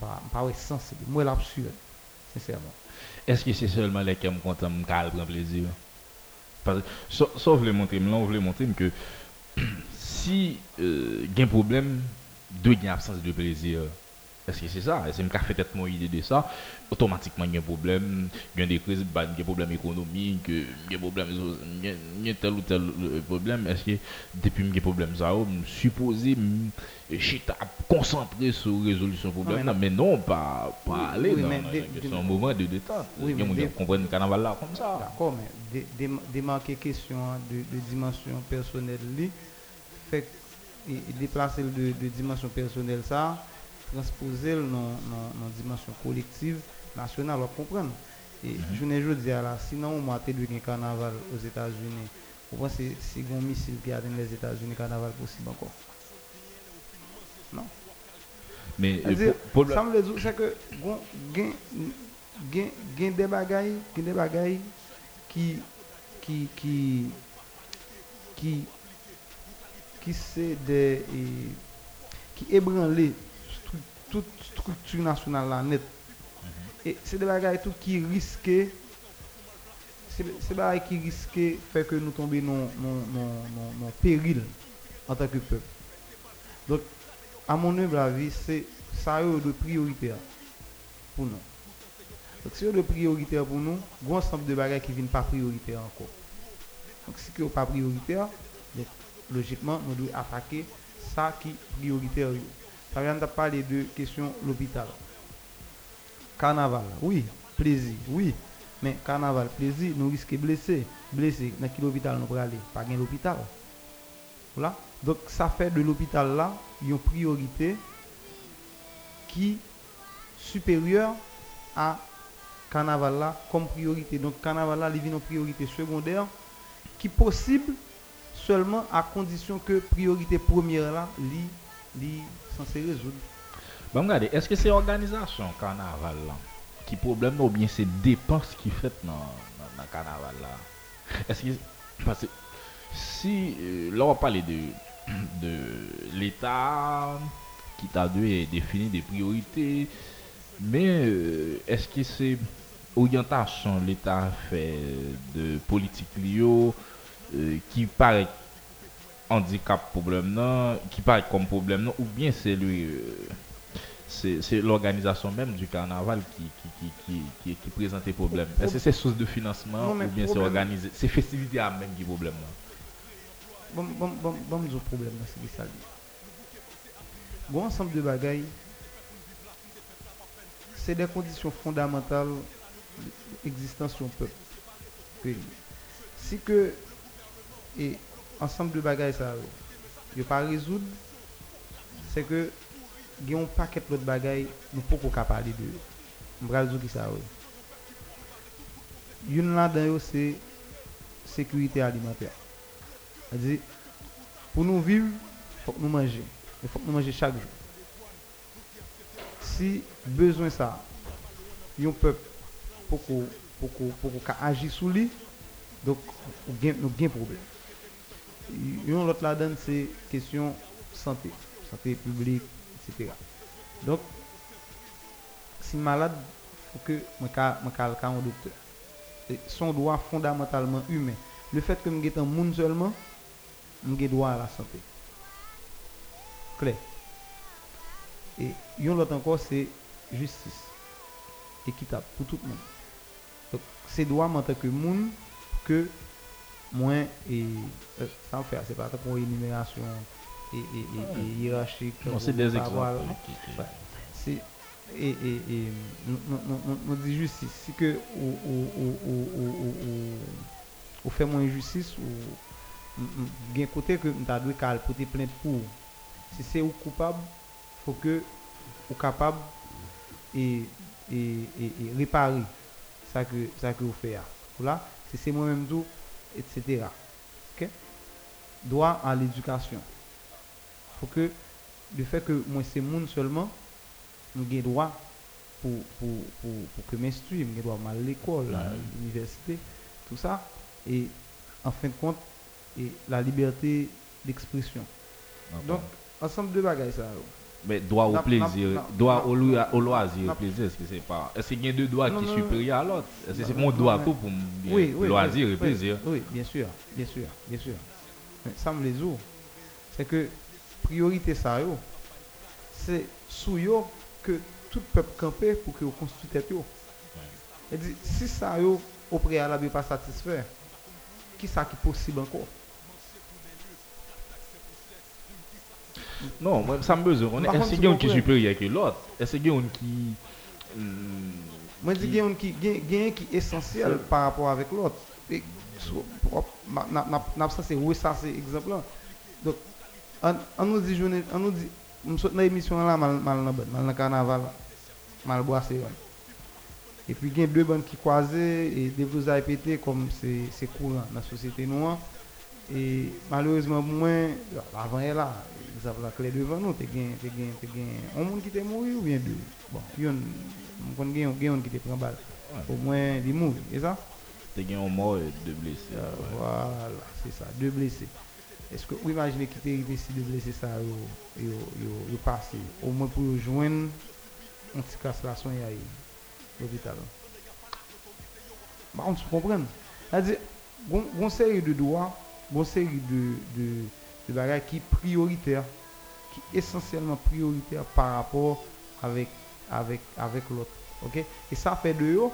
pas pas ouais sens moi l'absurde sincèrement Est-ce que c'est seulement les qui me content, me calme, prend plaisir que, sauf, sauf le montrer, là, on voulait montrer que si il y a un problème de gain absence de plaisir, est-ce que c'est ça? Est-ce que je fait tête mon idée de ça? automatiquement il y a un problème, il y a des crises, il y a un problème économique, il y a un problème, il y a tel ou tel euh, problème. Est-ce que depuis que y a un problème, ça, je supposé chita concentré sur résolution problème, ah, mais non, pas, non, pas oui, aller oui, dans, un moment de détente. Oui, mais de, comprendre le carnaval là comme ça. D'accord, mais démarquer question de, de, dimension personnelle, fait déplacer de, de dimension personnelle ça, transposer dans, dans, dans dimension collective. Nationale, on comprendre. Et je ne veux dire là, sinon, on m'a un carnaval aux États-Unis. Vous pensez si un missile qui atteint les États-Unis, carnaval possible encore Non. Mais euh, pour- pour ça me dire c'est que gen- gen, gen des bagailles, des bagailles qui qui qui qui qui c'est des qui ébranlent toute structure nationale là net. Et c'est des bagailles qui risquent c'est c'est bagailles qui risquent fait que nous tomber dans dans péril en tant que peuple. Donc à mon humble avis, c'est ça de priorité pour nous. Donc si de prioritaire pour nous, il ensemble de bagages qui ne viennent pas prioritaire encore. Donc si ce n'est pas prioritaire, logiquement, nous devons attaquer ça qui est prioritaire. Ça vient de parler de question l'hôpital. Carnaval, oui, plaisir, oui. Mais carnaval, plaisir, nous risquons de blesser. Blesser, dans quel hôpital nous pourrons aller? Pas gain l'hôpital. Voilà. Donc ça fait de l'hôpital là une priorité qui supérieure à carnaval là comme priorité. Donc carnaval là, il vient en priorité secondaire qui possible seulement à condition que priorité première là, li, li censé résoudre. Bon, gade, eske se organizasyon kanaval lan ki problem nou bien se depans ki fet nan, nan, nan kanaval la? Eske, parce, si euh, la wap pale de, de l'Etat ki ta dwe defini de priorite, men euh, eske se oryantasyon l'Etat fe de politik liyo euh, ki parek handicap problem nan, ki parek kom problem nan, ou bien se lue... Euh, c'est l'organisation même du carnaval qui, qui, qui, qui, présente des problèmes. Est-ce que c'est source de financement Non, ou bien c'est organisé? C'est festivité à même qui problème là. Bon, bon, bon, bon, avons problème là, c'est ça. Bon ensemble de bagailles, c'est des conditions fondamentales d'existence d'un peuple. Pays. Si que et ensemble de bagailles ça ne pas résoudre, c'est que il y a un paquet d'autres bagailles nous ne pouvons pas parler de. On va résoudre ça. oui. Une là-dedans c'est sécurité alimentaire. C'est-à-dire, pour nous vivre, il faut que nous mangions. Il faut que nous mangions chaque jour. Si besoin ça, un peuple pour qu'on pour qu'on- pour qu'on sur lui, donc nous avons un problème. Une l'autre là-dedans, c'est question santé, santé publique, Donc, si malade, il faut que je me un docteur. C'est son droit fondamentalement humain. Le fait que je suis un monde seulement, je droit à la santé. Clair. Et l'autre encore, c'est justice. Équitable pour tout le monde. Donc, c'est droit en tant que monde que moins et euh, sans faire, c'est pas pour énumération et, et, et, et hiérarchique. Non, c'est des exemples. et, et, et nous, dit justice si que ou ou fait moins injustice ou gain côté que nous dû cal porter plainte pour si c'est ou coupable faut que ou capable et et, et, et réparer ça que ça que vous faites là si c'est moi même tout etc ok? Droit à l'éducation faut que le fait que moi c'est monde seulement j'ai droit pour, pour, pour, pour que m'instruire, j'ai droit à l'école, à l'université, tout ça. Et en fin de compte, et la liberté d'expression. Donc, ensemble de bagages ça. mais droit au plaisir, droit au, loi- au loisir, plaisir, est-ce que c'est pas Est-ce qu'il y a deux droits qui sont supérieurs à l'autre? Est-ce que c'est mon droit tout pour me Oui, oui. loisir oui, et plaisir? Oui, oui, bien sûr, bien sûr, bien sûr. Mais ça me les ouvre. C'est que priorité ça yo c'est sous yo que tout peuple camper pour que construise tête yo et dit si ça yo au préalable pas satisfait qui ça qui possible encore Non, mwen sa mbezon. On ese gen yon ki superior ke lot. Ese gen yon ki... Mwen di gen yon ki... Gen yon ki esensyel par rapport avek lot. E... Nap sa se wè sa se ekzemplan. Dok, on nous dit, journée- on nous dit, nous sommes dans l'émission là, mal, mal, le- mal le carnaval, mal boissé. ouais. Et puis, il y a deux bandes qui croisent et des vous avez pété comme c'est courant dans la société noire. Et malheureusement, moi, avant est là, exemple la clé devant nous, tu as un monde qui est mort ou bien deux. Bon, il y a un- un qui te prend balle. Au moins, il mourir, c'est ça T'es gagné un mort et deux blessés. Euh. Voilà, c'est ça, deux blessés. Est-ce que vous imaginez qu'il était arrivé si deux blessés ça yo passé au moins pour joindre un petit casse la soin à l'hôpital. Par contre, tu comprends C'est-à-dire, gon série de droits, gon série de, de, de bagages qui prioritaires, qui essentiellement prioritaires par rapport avec, avec, avec l'autre. Ok? Et ça fait de eux,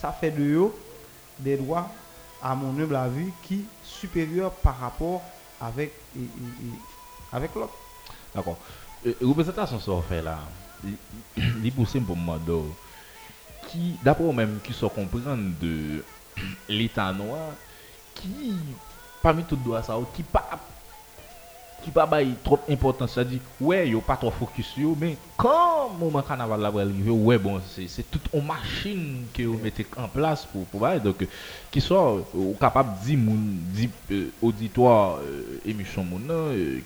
ça fait de des droits à mon humble avis qui supérieurs par rapport avec et- et- et- avec l'autre. D'accord. Représentation ça fait là? Il pousse pour moi. Qui d'après vous-même qui sont comprendre de l'état noir qui parmi tout doit ça qui pas qui pas bail trop importance ça dit ouais yo pas trop focus yo mais quand moment carnaval là va arriver ouais bon c'est toute une machine que vous mettez en place pour pour bail donc qui soit euh, capable de dire dit euh, auditoire euh, émission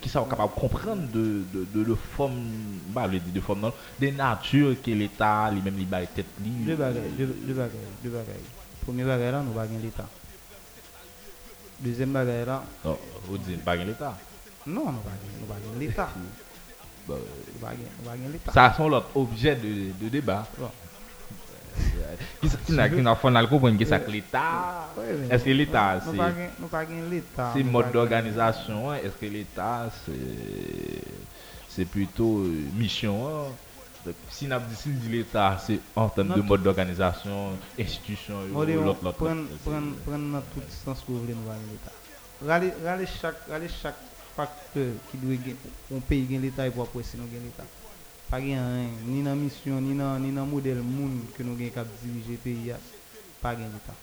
qui soit capable de comprendre de de de, forme bah de forme non de nature que l'état lui-même li bail tête li Deux bagages, deux, bagages, deux bagages. Premier bagage là, nous pas gagner l'État. Deuxième bagage là, non vous dites l'état non, Nous pas gagner, nous pas gagner l'État. ça sont l'autre objet de, de débat Bon. qui qui n'a qui n'a fait comprendre que ça que l'état Ouais, mais est-ce que l'état nous c'est pas gagner, nous pas gagner l'État. C'est nous mode pas d'organisation, hein? est-ce que l'État, c'est c'est plutôt euh, mission hein? Donc, Si l'État, c'est en termes de Notre- mode d'organisation, institution, gagner- ou Modé, on l'autre, l'autre. prendre l'autre. prendre prendre dans tout sens l'État. facteur qui doit on pays gain l'état et pour après sinon gain l'état. Pas rien ni dans mission ni dans ni dans modèle monde que nous gain cap diriger pays pas gain l'état.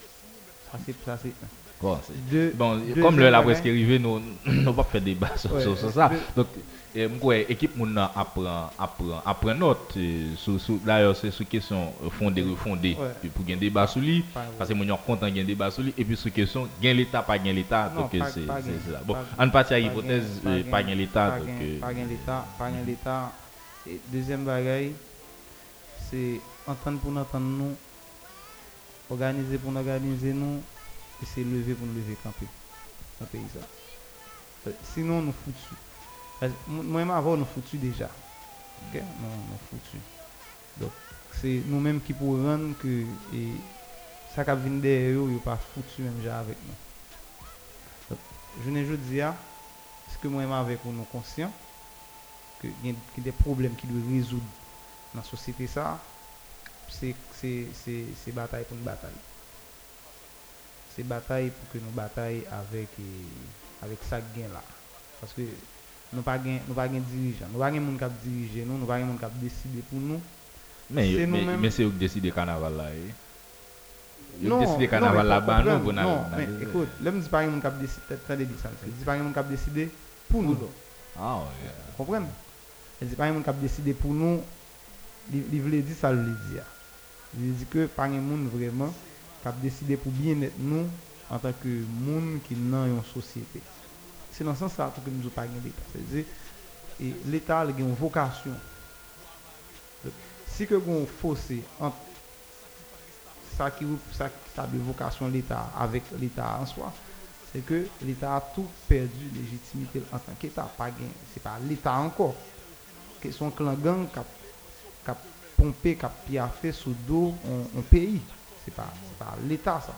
Ça c'est ça c'est Bon, comme le la bagage- presque arrivé, nous nous pas faire débat sur, Ouais, sur- sur ça. Donc, et, moi, équipe moun nan apprend apprend apprend note sur sur d'ailleurs c'est sur question euh, fondé refondé Ouais. puis pour gagner débat sur lui Pas parce que moun yon content gagner débat sur lui et puis sur question gain l'état pas gain l'état donc euh, c'est là. Bon, on partit à pas hypothèse gain- euh, pas gain l'état pas gain l'État, pas gain l'État. Deuxième bagaille, c'est entendre pour nous entendre nous, organiser pour nous organiser nous, E se leve pou nou leve kampe. Kampe isa. Sinon nou foutu. Mwen ma avon nou foutu deja. Ok? Nou foutu. Dok, se nou menm ki pou ren ke e, sa kap vin de yo yo pa foutu menm ja avèk nou. Dok, jounen jo diya, se ke mwen ma avèk ou nou konsyant, ke gen de problem ki dwe rezoud nan sosyete sa, se, se, se, se batay pou nou batay. C'est bataille pour que nous bataille avec eh, avec ça gain là. Parce que nous pas gain nous pas gain dirigeant, nous pas gain monde qui diriger nous, nous pas gain monde qui décider pour nous. mais c'est mais, mais c'est eux qui décident carnaval là eh. Non, décident non, carnaval là-bas comprendre. Non, na- mais écoute, là, dis pas a un cap décider, ça, je dis pas décider pour nous. Ah ouais. Vous comprenez? Je dis pas un cap décider pour nous, il veut dire ça, veut dire. Il dire que pas un monde vraiment cap décider pour bien-être nous en tant que monde qui dans une société. C'est dans ce sens ça que nous pas gagner l'État. Et l'État a une vocation. Donc, Si que vous fossé entre ça qui ça qui a de vocation l'État avec l'État en soi, c'est que l'État a tout perdu légitimité en tant qu'État. Pas gain, c'est pas l'État encore. Que son clan gang qui a, qui a pompé, qui a piaffé sous C'est pas, pas l'État ça.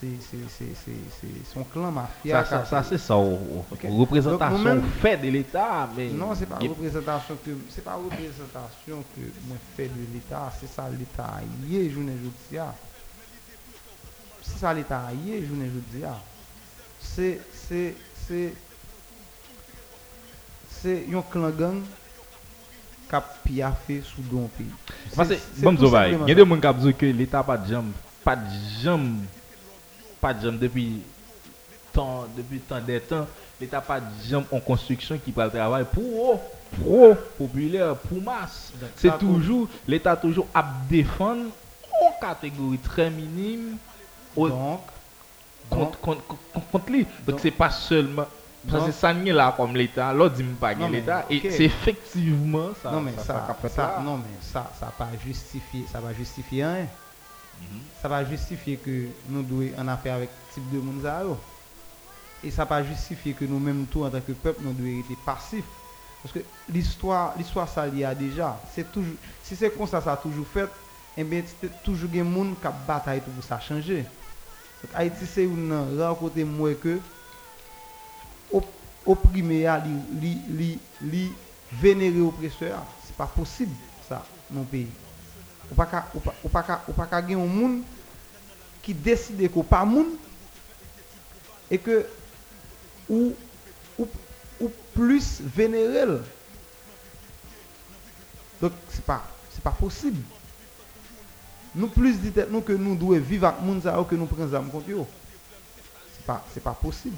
C'est, c'est, c'est, c'est, c'est son clan mafia. Ça, c'est ça, représentation Donc, fait de l'État, mais Non, c'est pas représentation que c'est pas représentation que moi fait de l'État, c'est ça l'État hier journée aujourd'hui. C'est ça l'État hier journée aujourd'hui. C'est c'est c'est c'est un clan gang piaffé sous don pays. Parce que, bon, il y a des gens qui disent que l'État pas de pas de pas de depuis tant, depuis tant des temps, l'État pas de jambe en construction qui peut travailler pour pro populaire, pour masse. C'est toujours, l'État toujours à défendre en catégorie très minime Donc, contre, contre, contre, contre lui. Donc- c'est pas seulement Parce que non. ça n'est là comme l'État, l'autre dit pas non, l'État. Okay. Et c'est effectivement ça. Non, mais ça, ça, ça, ça non, mais ça, ça pas justifier, ça va justifier rien. Mm -hmm. Ça va justifier que nous devons en affaire avec type de monde Et ça va justifier que nous-mêmes, tout en tant que peuple, nous devons être passifs. Parce que l'histoire, l'histoire ça l'y a déjà. C'est toujours, si c'est comme ça, ça a toujours fait, et bien, c'est toujours des gens qui bataille pour ça changer. Donc, Haïti, c'est une rare côté moins que opprimé, li, vénérer oppresseur. C'est pas possible, ça, dans le pays. Ou pas qu'à- ou pas- ou ou un monde qui décide qu'on pas monde et que ou, ou, ou plus vénérer. Donc c'est pas c'est pas possible. Nous plus dit tête nous que nous devons vivre avec monde que nous prenons contre eux. C'est pas c'est pas possible.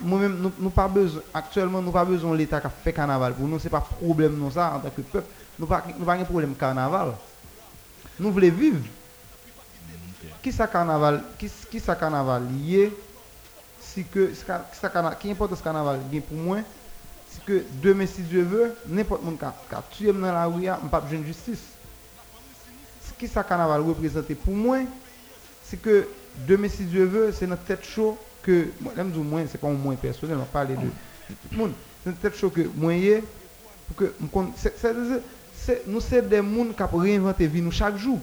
Moi-même, nous, nous pas besoin, actuellement, nous pas besoin de l'État qui fait carnaval. Pour nous, c'est pas problème non ça en tant que peuple. Nous pas, pas un problème carnaval. Nous voulons vivre. Qui ça carnaval, qui, carnaval lié, si que, qui importe ce carnaval pour moi, c'est que demain, si Dieu veut, n'importe qui a- tué dans la rue, on pas besoin de justice. Ce qui ça carnaval représente pour moi, c'est que demain, si Dieu veut, c'est notre tête chaud j'aime dire moins, c'est pas un moins personnel, on parle de tout le monde. C'est tête chaud que pour que, c'est- c'est- c'est- c'est- nous sommes des gens qui ont réinventé vie nous chaque jour.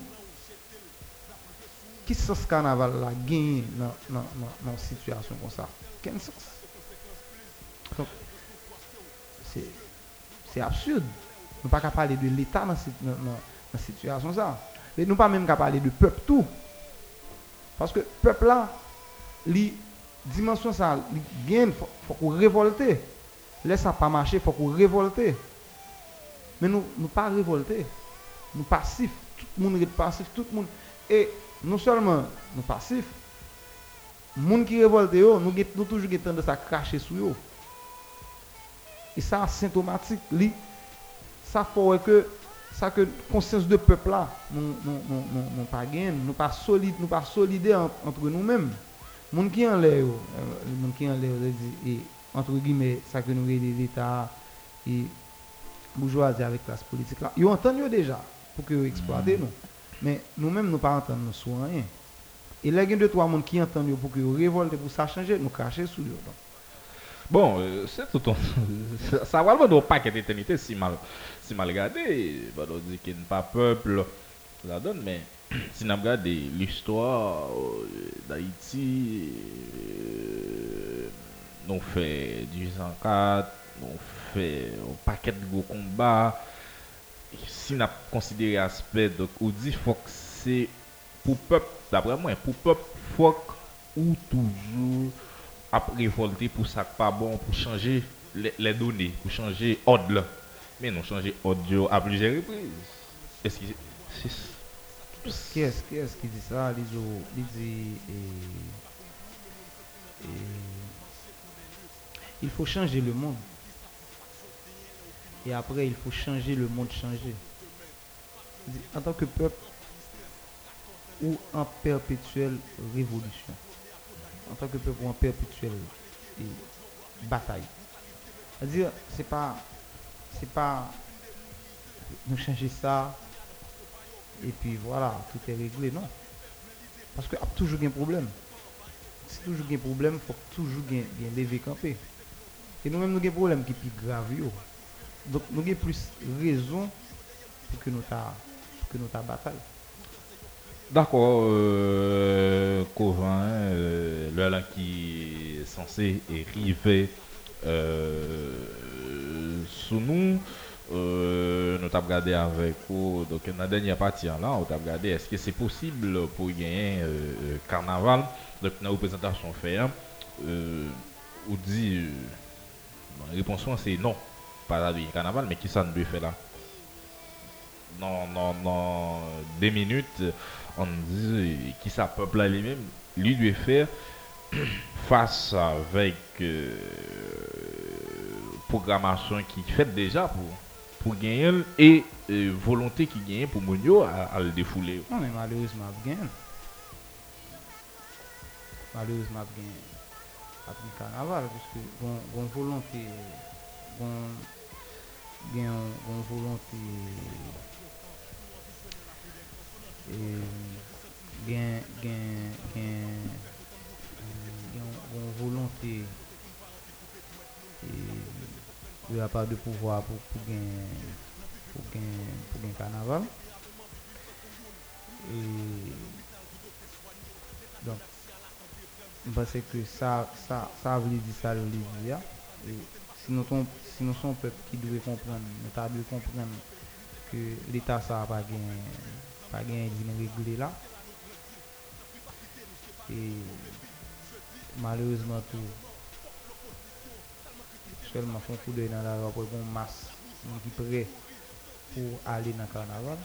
Qui sens carnaval là gagne dans une situation comme ça? Quel sens? Donc, c'est c'est absurde. Nous pas parler de l'État dans cette situation ça. Et nous pas même qu'à parler de peuple tout. Parce que peuple là, dimension ça, gagne, faut, faut qu'on révolte. Laisse ça pas marcher, faut qu'on révolte. Mais nous nous pas révolter. Nous passifs, tout le monde est passif, tout le monde et non seulement nous passifs, monde qui révolte yo, nous nous toujours tendance à cracher sur eux. Et ça symptomatique ça faut que ça que conscience de peuple là nous nous pas nous pas solide, nous pas solidaires en- entre nous-mêmes. Moun qui yo, euh, moun qui en l'air, entre guillemets, ça que nous relève l'État et bourgeoisie avec classe politique ils entendent yo déjà pour que exploiter nous. Mais nous-mêmes, nous pas entendre sur rien. Et là, il y a deux, trois personnes qui entendent yo pour que révolte pour ça changer, nous cracher sur eux. donc. Bon, euh, c'est tout. ça va le paquet d'éternité si mal, si mal regardé. Bah, on dit qu'il n'y a pas peuple, donne, mais si on regarde l'histoire euh, d'Haïti, euh, nous fait 1804, nous fait un paquet de gros combats. Si a considéré aspect, donc on dit faut que c'est pour peuple, d'après moi, pour peuple, faut ou toujours à révolter pour ça pas bon, pour changer les, données, pour changer ordre. là. Mais non, changer ordre yo à plusieurs reprises. Est-ce que c'est- Qui est-ce qui, dit ça? Il dit, il faut changer le monde. Et après, il faut changer le monde dit, en tant que peuple ou en perpétuelle révolution. En tant que peuple ou en perpétuelle bataille. C'est-à-dire, c'est pas, c'est pas nous changer ça, et puis voilà, tout est réglé. Non. Parce qu'il y a toujours un problème. Si toujours un problème, il faut toujours bien lever camper. Et nous-mêmes, nous avons un problème qui est plus grave. Donc, nous avons plus raison pour que nous que nous ta bataille. D'accord, euh, euh, le là qui est censé arriver euh, sous nous, euh, nous avons regardé avec vous, donc dans la dernière partie là, on a regardé est-ce que c'est possible pour gagner euh, euh, carnaval, donc dans la représentation fait, hein, euh, on dit, euh, la réponse c'est non, pas la carnaval, mais qui ça ne doit faire là? Non, non, non, deux minutes, on dit qui ça peuple là lui-même, lui doit faire face avec programmation qui fait déjà pour et euh, volonté qui gagne pour Mounio à, le défouler. Malheureusement. Malheureusement, gon, gon volonté, yo a pa de pouvoi pou, pou gen pou gen, pou gen kanaval e don mpase ke sa sa, sa vle di sa vle di ya e sinon son, sino son pep ki dwe kompren nou ta dwe kompren ke l'Etat sa pa gen pa gen din regle la e malerouzman tou seulement son coup d'œil dans la rue pour une masse qui prêt pour aller dans le carnaval.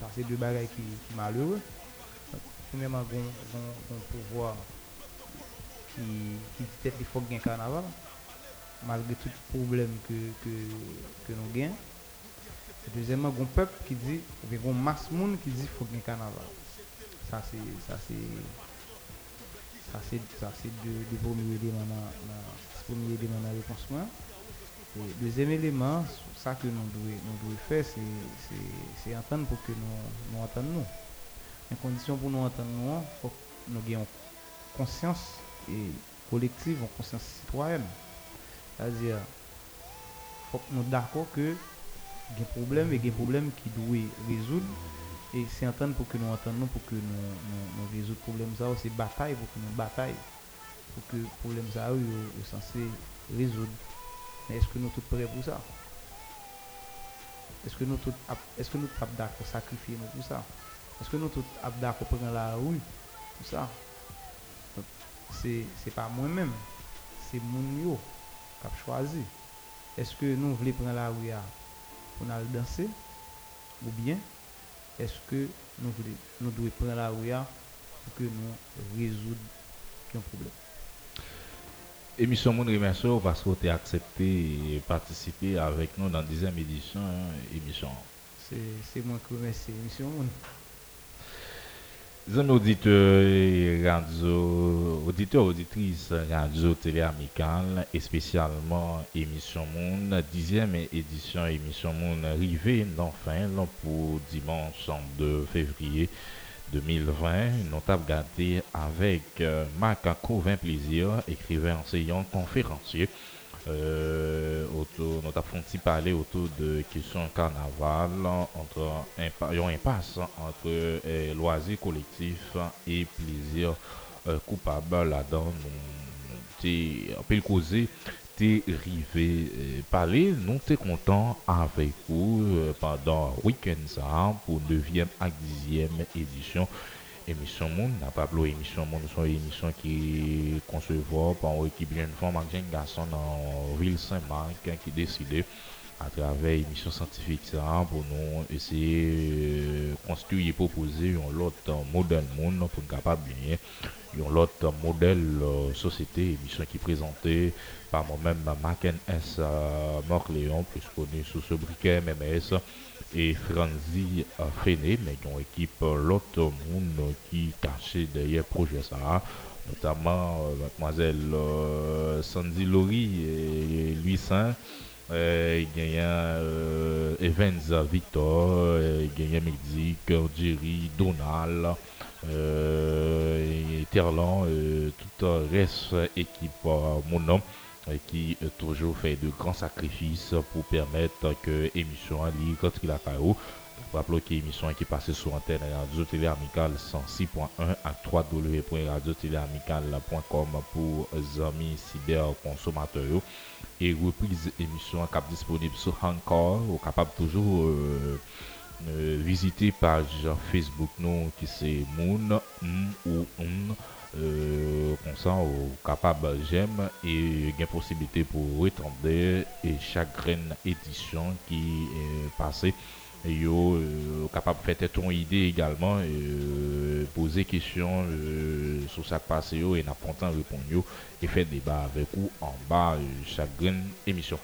Ça c'est deux bagages qui, qui malheureux. Premièrement, gon, gon, gon pouvoir qui, qui dit qu'il faut gagner carnaval, malgré tout problème que, que, nous gagnons. Deuxièmement, un peuple qui dit, bien une masse de monde qui dit qu'il faut gagner carnaval. Ça c'est dans premier élément dans la réponse. Et deuxième élément, ça que nous devons faire, c'est entendre pour que nous nous entendions. En condition pour nous entendre nous, faut que nous ayons conscience et collective, une conscience citoyenne. C'est-à-dire, faut que nous d'accord que il y a un problème et il y a un problème Et c'est entendre pour que nous entendons, pour que nous, nous, nous résoudre le problème ça, c'est bataille pour que nous bataille, pour que le problème ça est censé résoudre. Mais est-ce que nous sommes prêts pour ça? Est-ce que nous sommes d'accord sacrifier nous pour ça? Est-ce que nous tous d'accord prendre la rue pour ça? C'est c'est pas moi-même, c'est mon yo qui a choisi. Est-ce que nous voulons prendre la rue à- pour aller danser? Ou bien est-ce que nous devons prendre la rue à pour que nous résoudre un problème? Émission Moun Remercio parce que tu accepté et participé avec nous dans la dixième édition hein, émission. C'est moi qui remercie l'émission. Moun. Les auditeurs et radio, auditeurs, auditrices radio télé amicale et spécialement émission Monde, dixième édition émission Monde arrivée enfin pour dimanche 2 février 2020. Nous avons gardé avec euh, Marc Covin Plaisir, écrivain, enseignant, conférencier. Euh, autour, nous avons parler autour de questions carnaval, entre yon impasse entre euh, loisirs collectifs et plaisir euh, coupable là-dedans. Nous, le causer, t'es rivé euh, parler, nous t'es content avec vous euh, pendant week-end ça pour 9e à 10e édition émission Moun, n'a pas appelé émission Moun, c'est une émission qui conçue par une équipe femme jeune garçon dans ville Saint-Marc hein, qui décidé à travers émission scientifique ça pour nous essayer de construire et proposer un autre modèle monde pour capable bien un autre modèle euh, société émission qui est présentée par moi-même Mark S. euh, Morcléon plus connu sous ce briquet MMS et Franzi Fené, mais qui ont équipe euh, l'autre monde qui cachait derrière projet ça, notamment euh, mademoiselle euh, Sandy Laurie et euh, il y a Evans Victor, il y a Medic, Jerry, Donald, euh, et Terlan, euh, tout le reste équipe euh, mon euh, qui euh, toujours fait de grands sacrifices pour permettre que l'émission ligne quand il a KO. Rappelons que l'émission qui passe sur antenne Radio Télé Amicale 106.1 à www.radiotéléamicale.com pour les amis cyberconsommateurs et reprise émission cap disponible sur Encore ou capable toujours euh, euh, visiter page Facebook nous qui c'est Moon ou M euh, comme ça ou capable j'aime et il y a possibilité pour retendre et chaque graine édition qui est passée et euh, capable de faire ton idée également euh, poser question euh, sur ça yo et n'a pas temps répondre et faire débat avec vous en bas euh, chaque graine émission.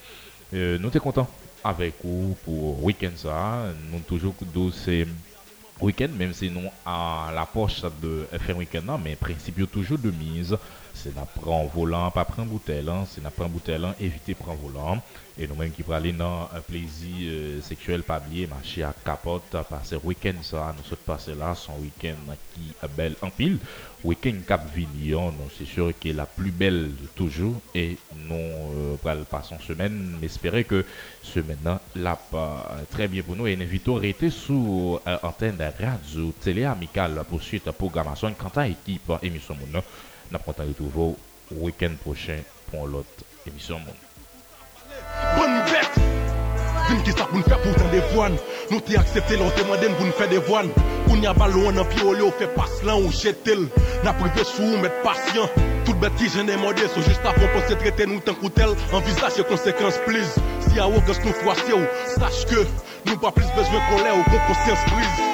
Euh, nous sommes contents avec vous pour week-end ça nous toujours c'est week-end, même si nous à la poche de faire week-end, non, mais principe toujours de mise, c'est d'apprendre volant, pas prendre bouteille, hein, c'est d'apprendre bouteille, hein, éviter prendre volant. Et nous-mêmes qui aller dans un plaisir euh, sexuel pas lié, marcher à capote, passer week-end ça, nous sommes passés là, son week-end qui est belle en pile. Week-end Cap Vignon, c'est sûr qu'il est la plus belle de toujours. Et nous euh, passons semaine, mais espérer que semaine là pas très bien pour nous. Et invitons à rester sous euh, antenne radio télé amicale pour suite à programmation. Quant à équipe émission N'a pas retrouver au week-end prochain pour l'autre émission. Bonne bête! Dis-moi qui ça pour nous faire pour des voines. Nous t'y accepté, l'on te demande pour nous faire des voines. Pour n'y a pas loin dans Piolio, fait passe là ou jeter. N'a privé sous, mettre patient. Toute bêtise, je n'ai modé, c'est juste à proposer traiter nous tant qu'outel. Envisage les conséquences, please. Si à August nous froisser, sache que nous pas plus besoin de colère ou qu'on conscience prise.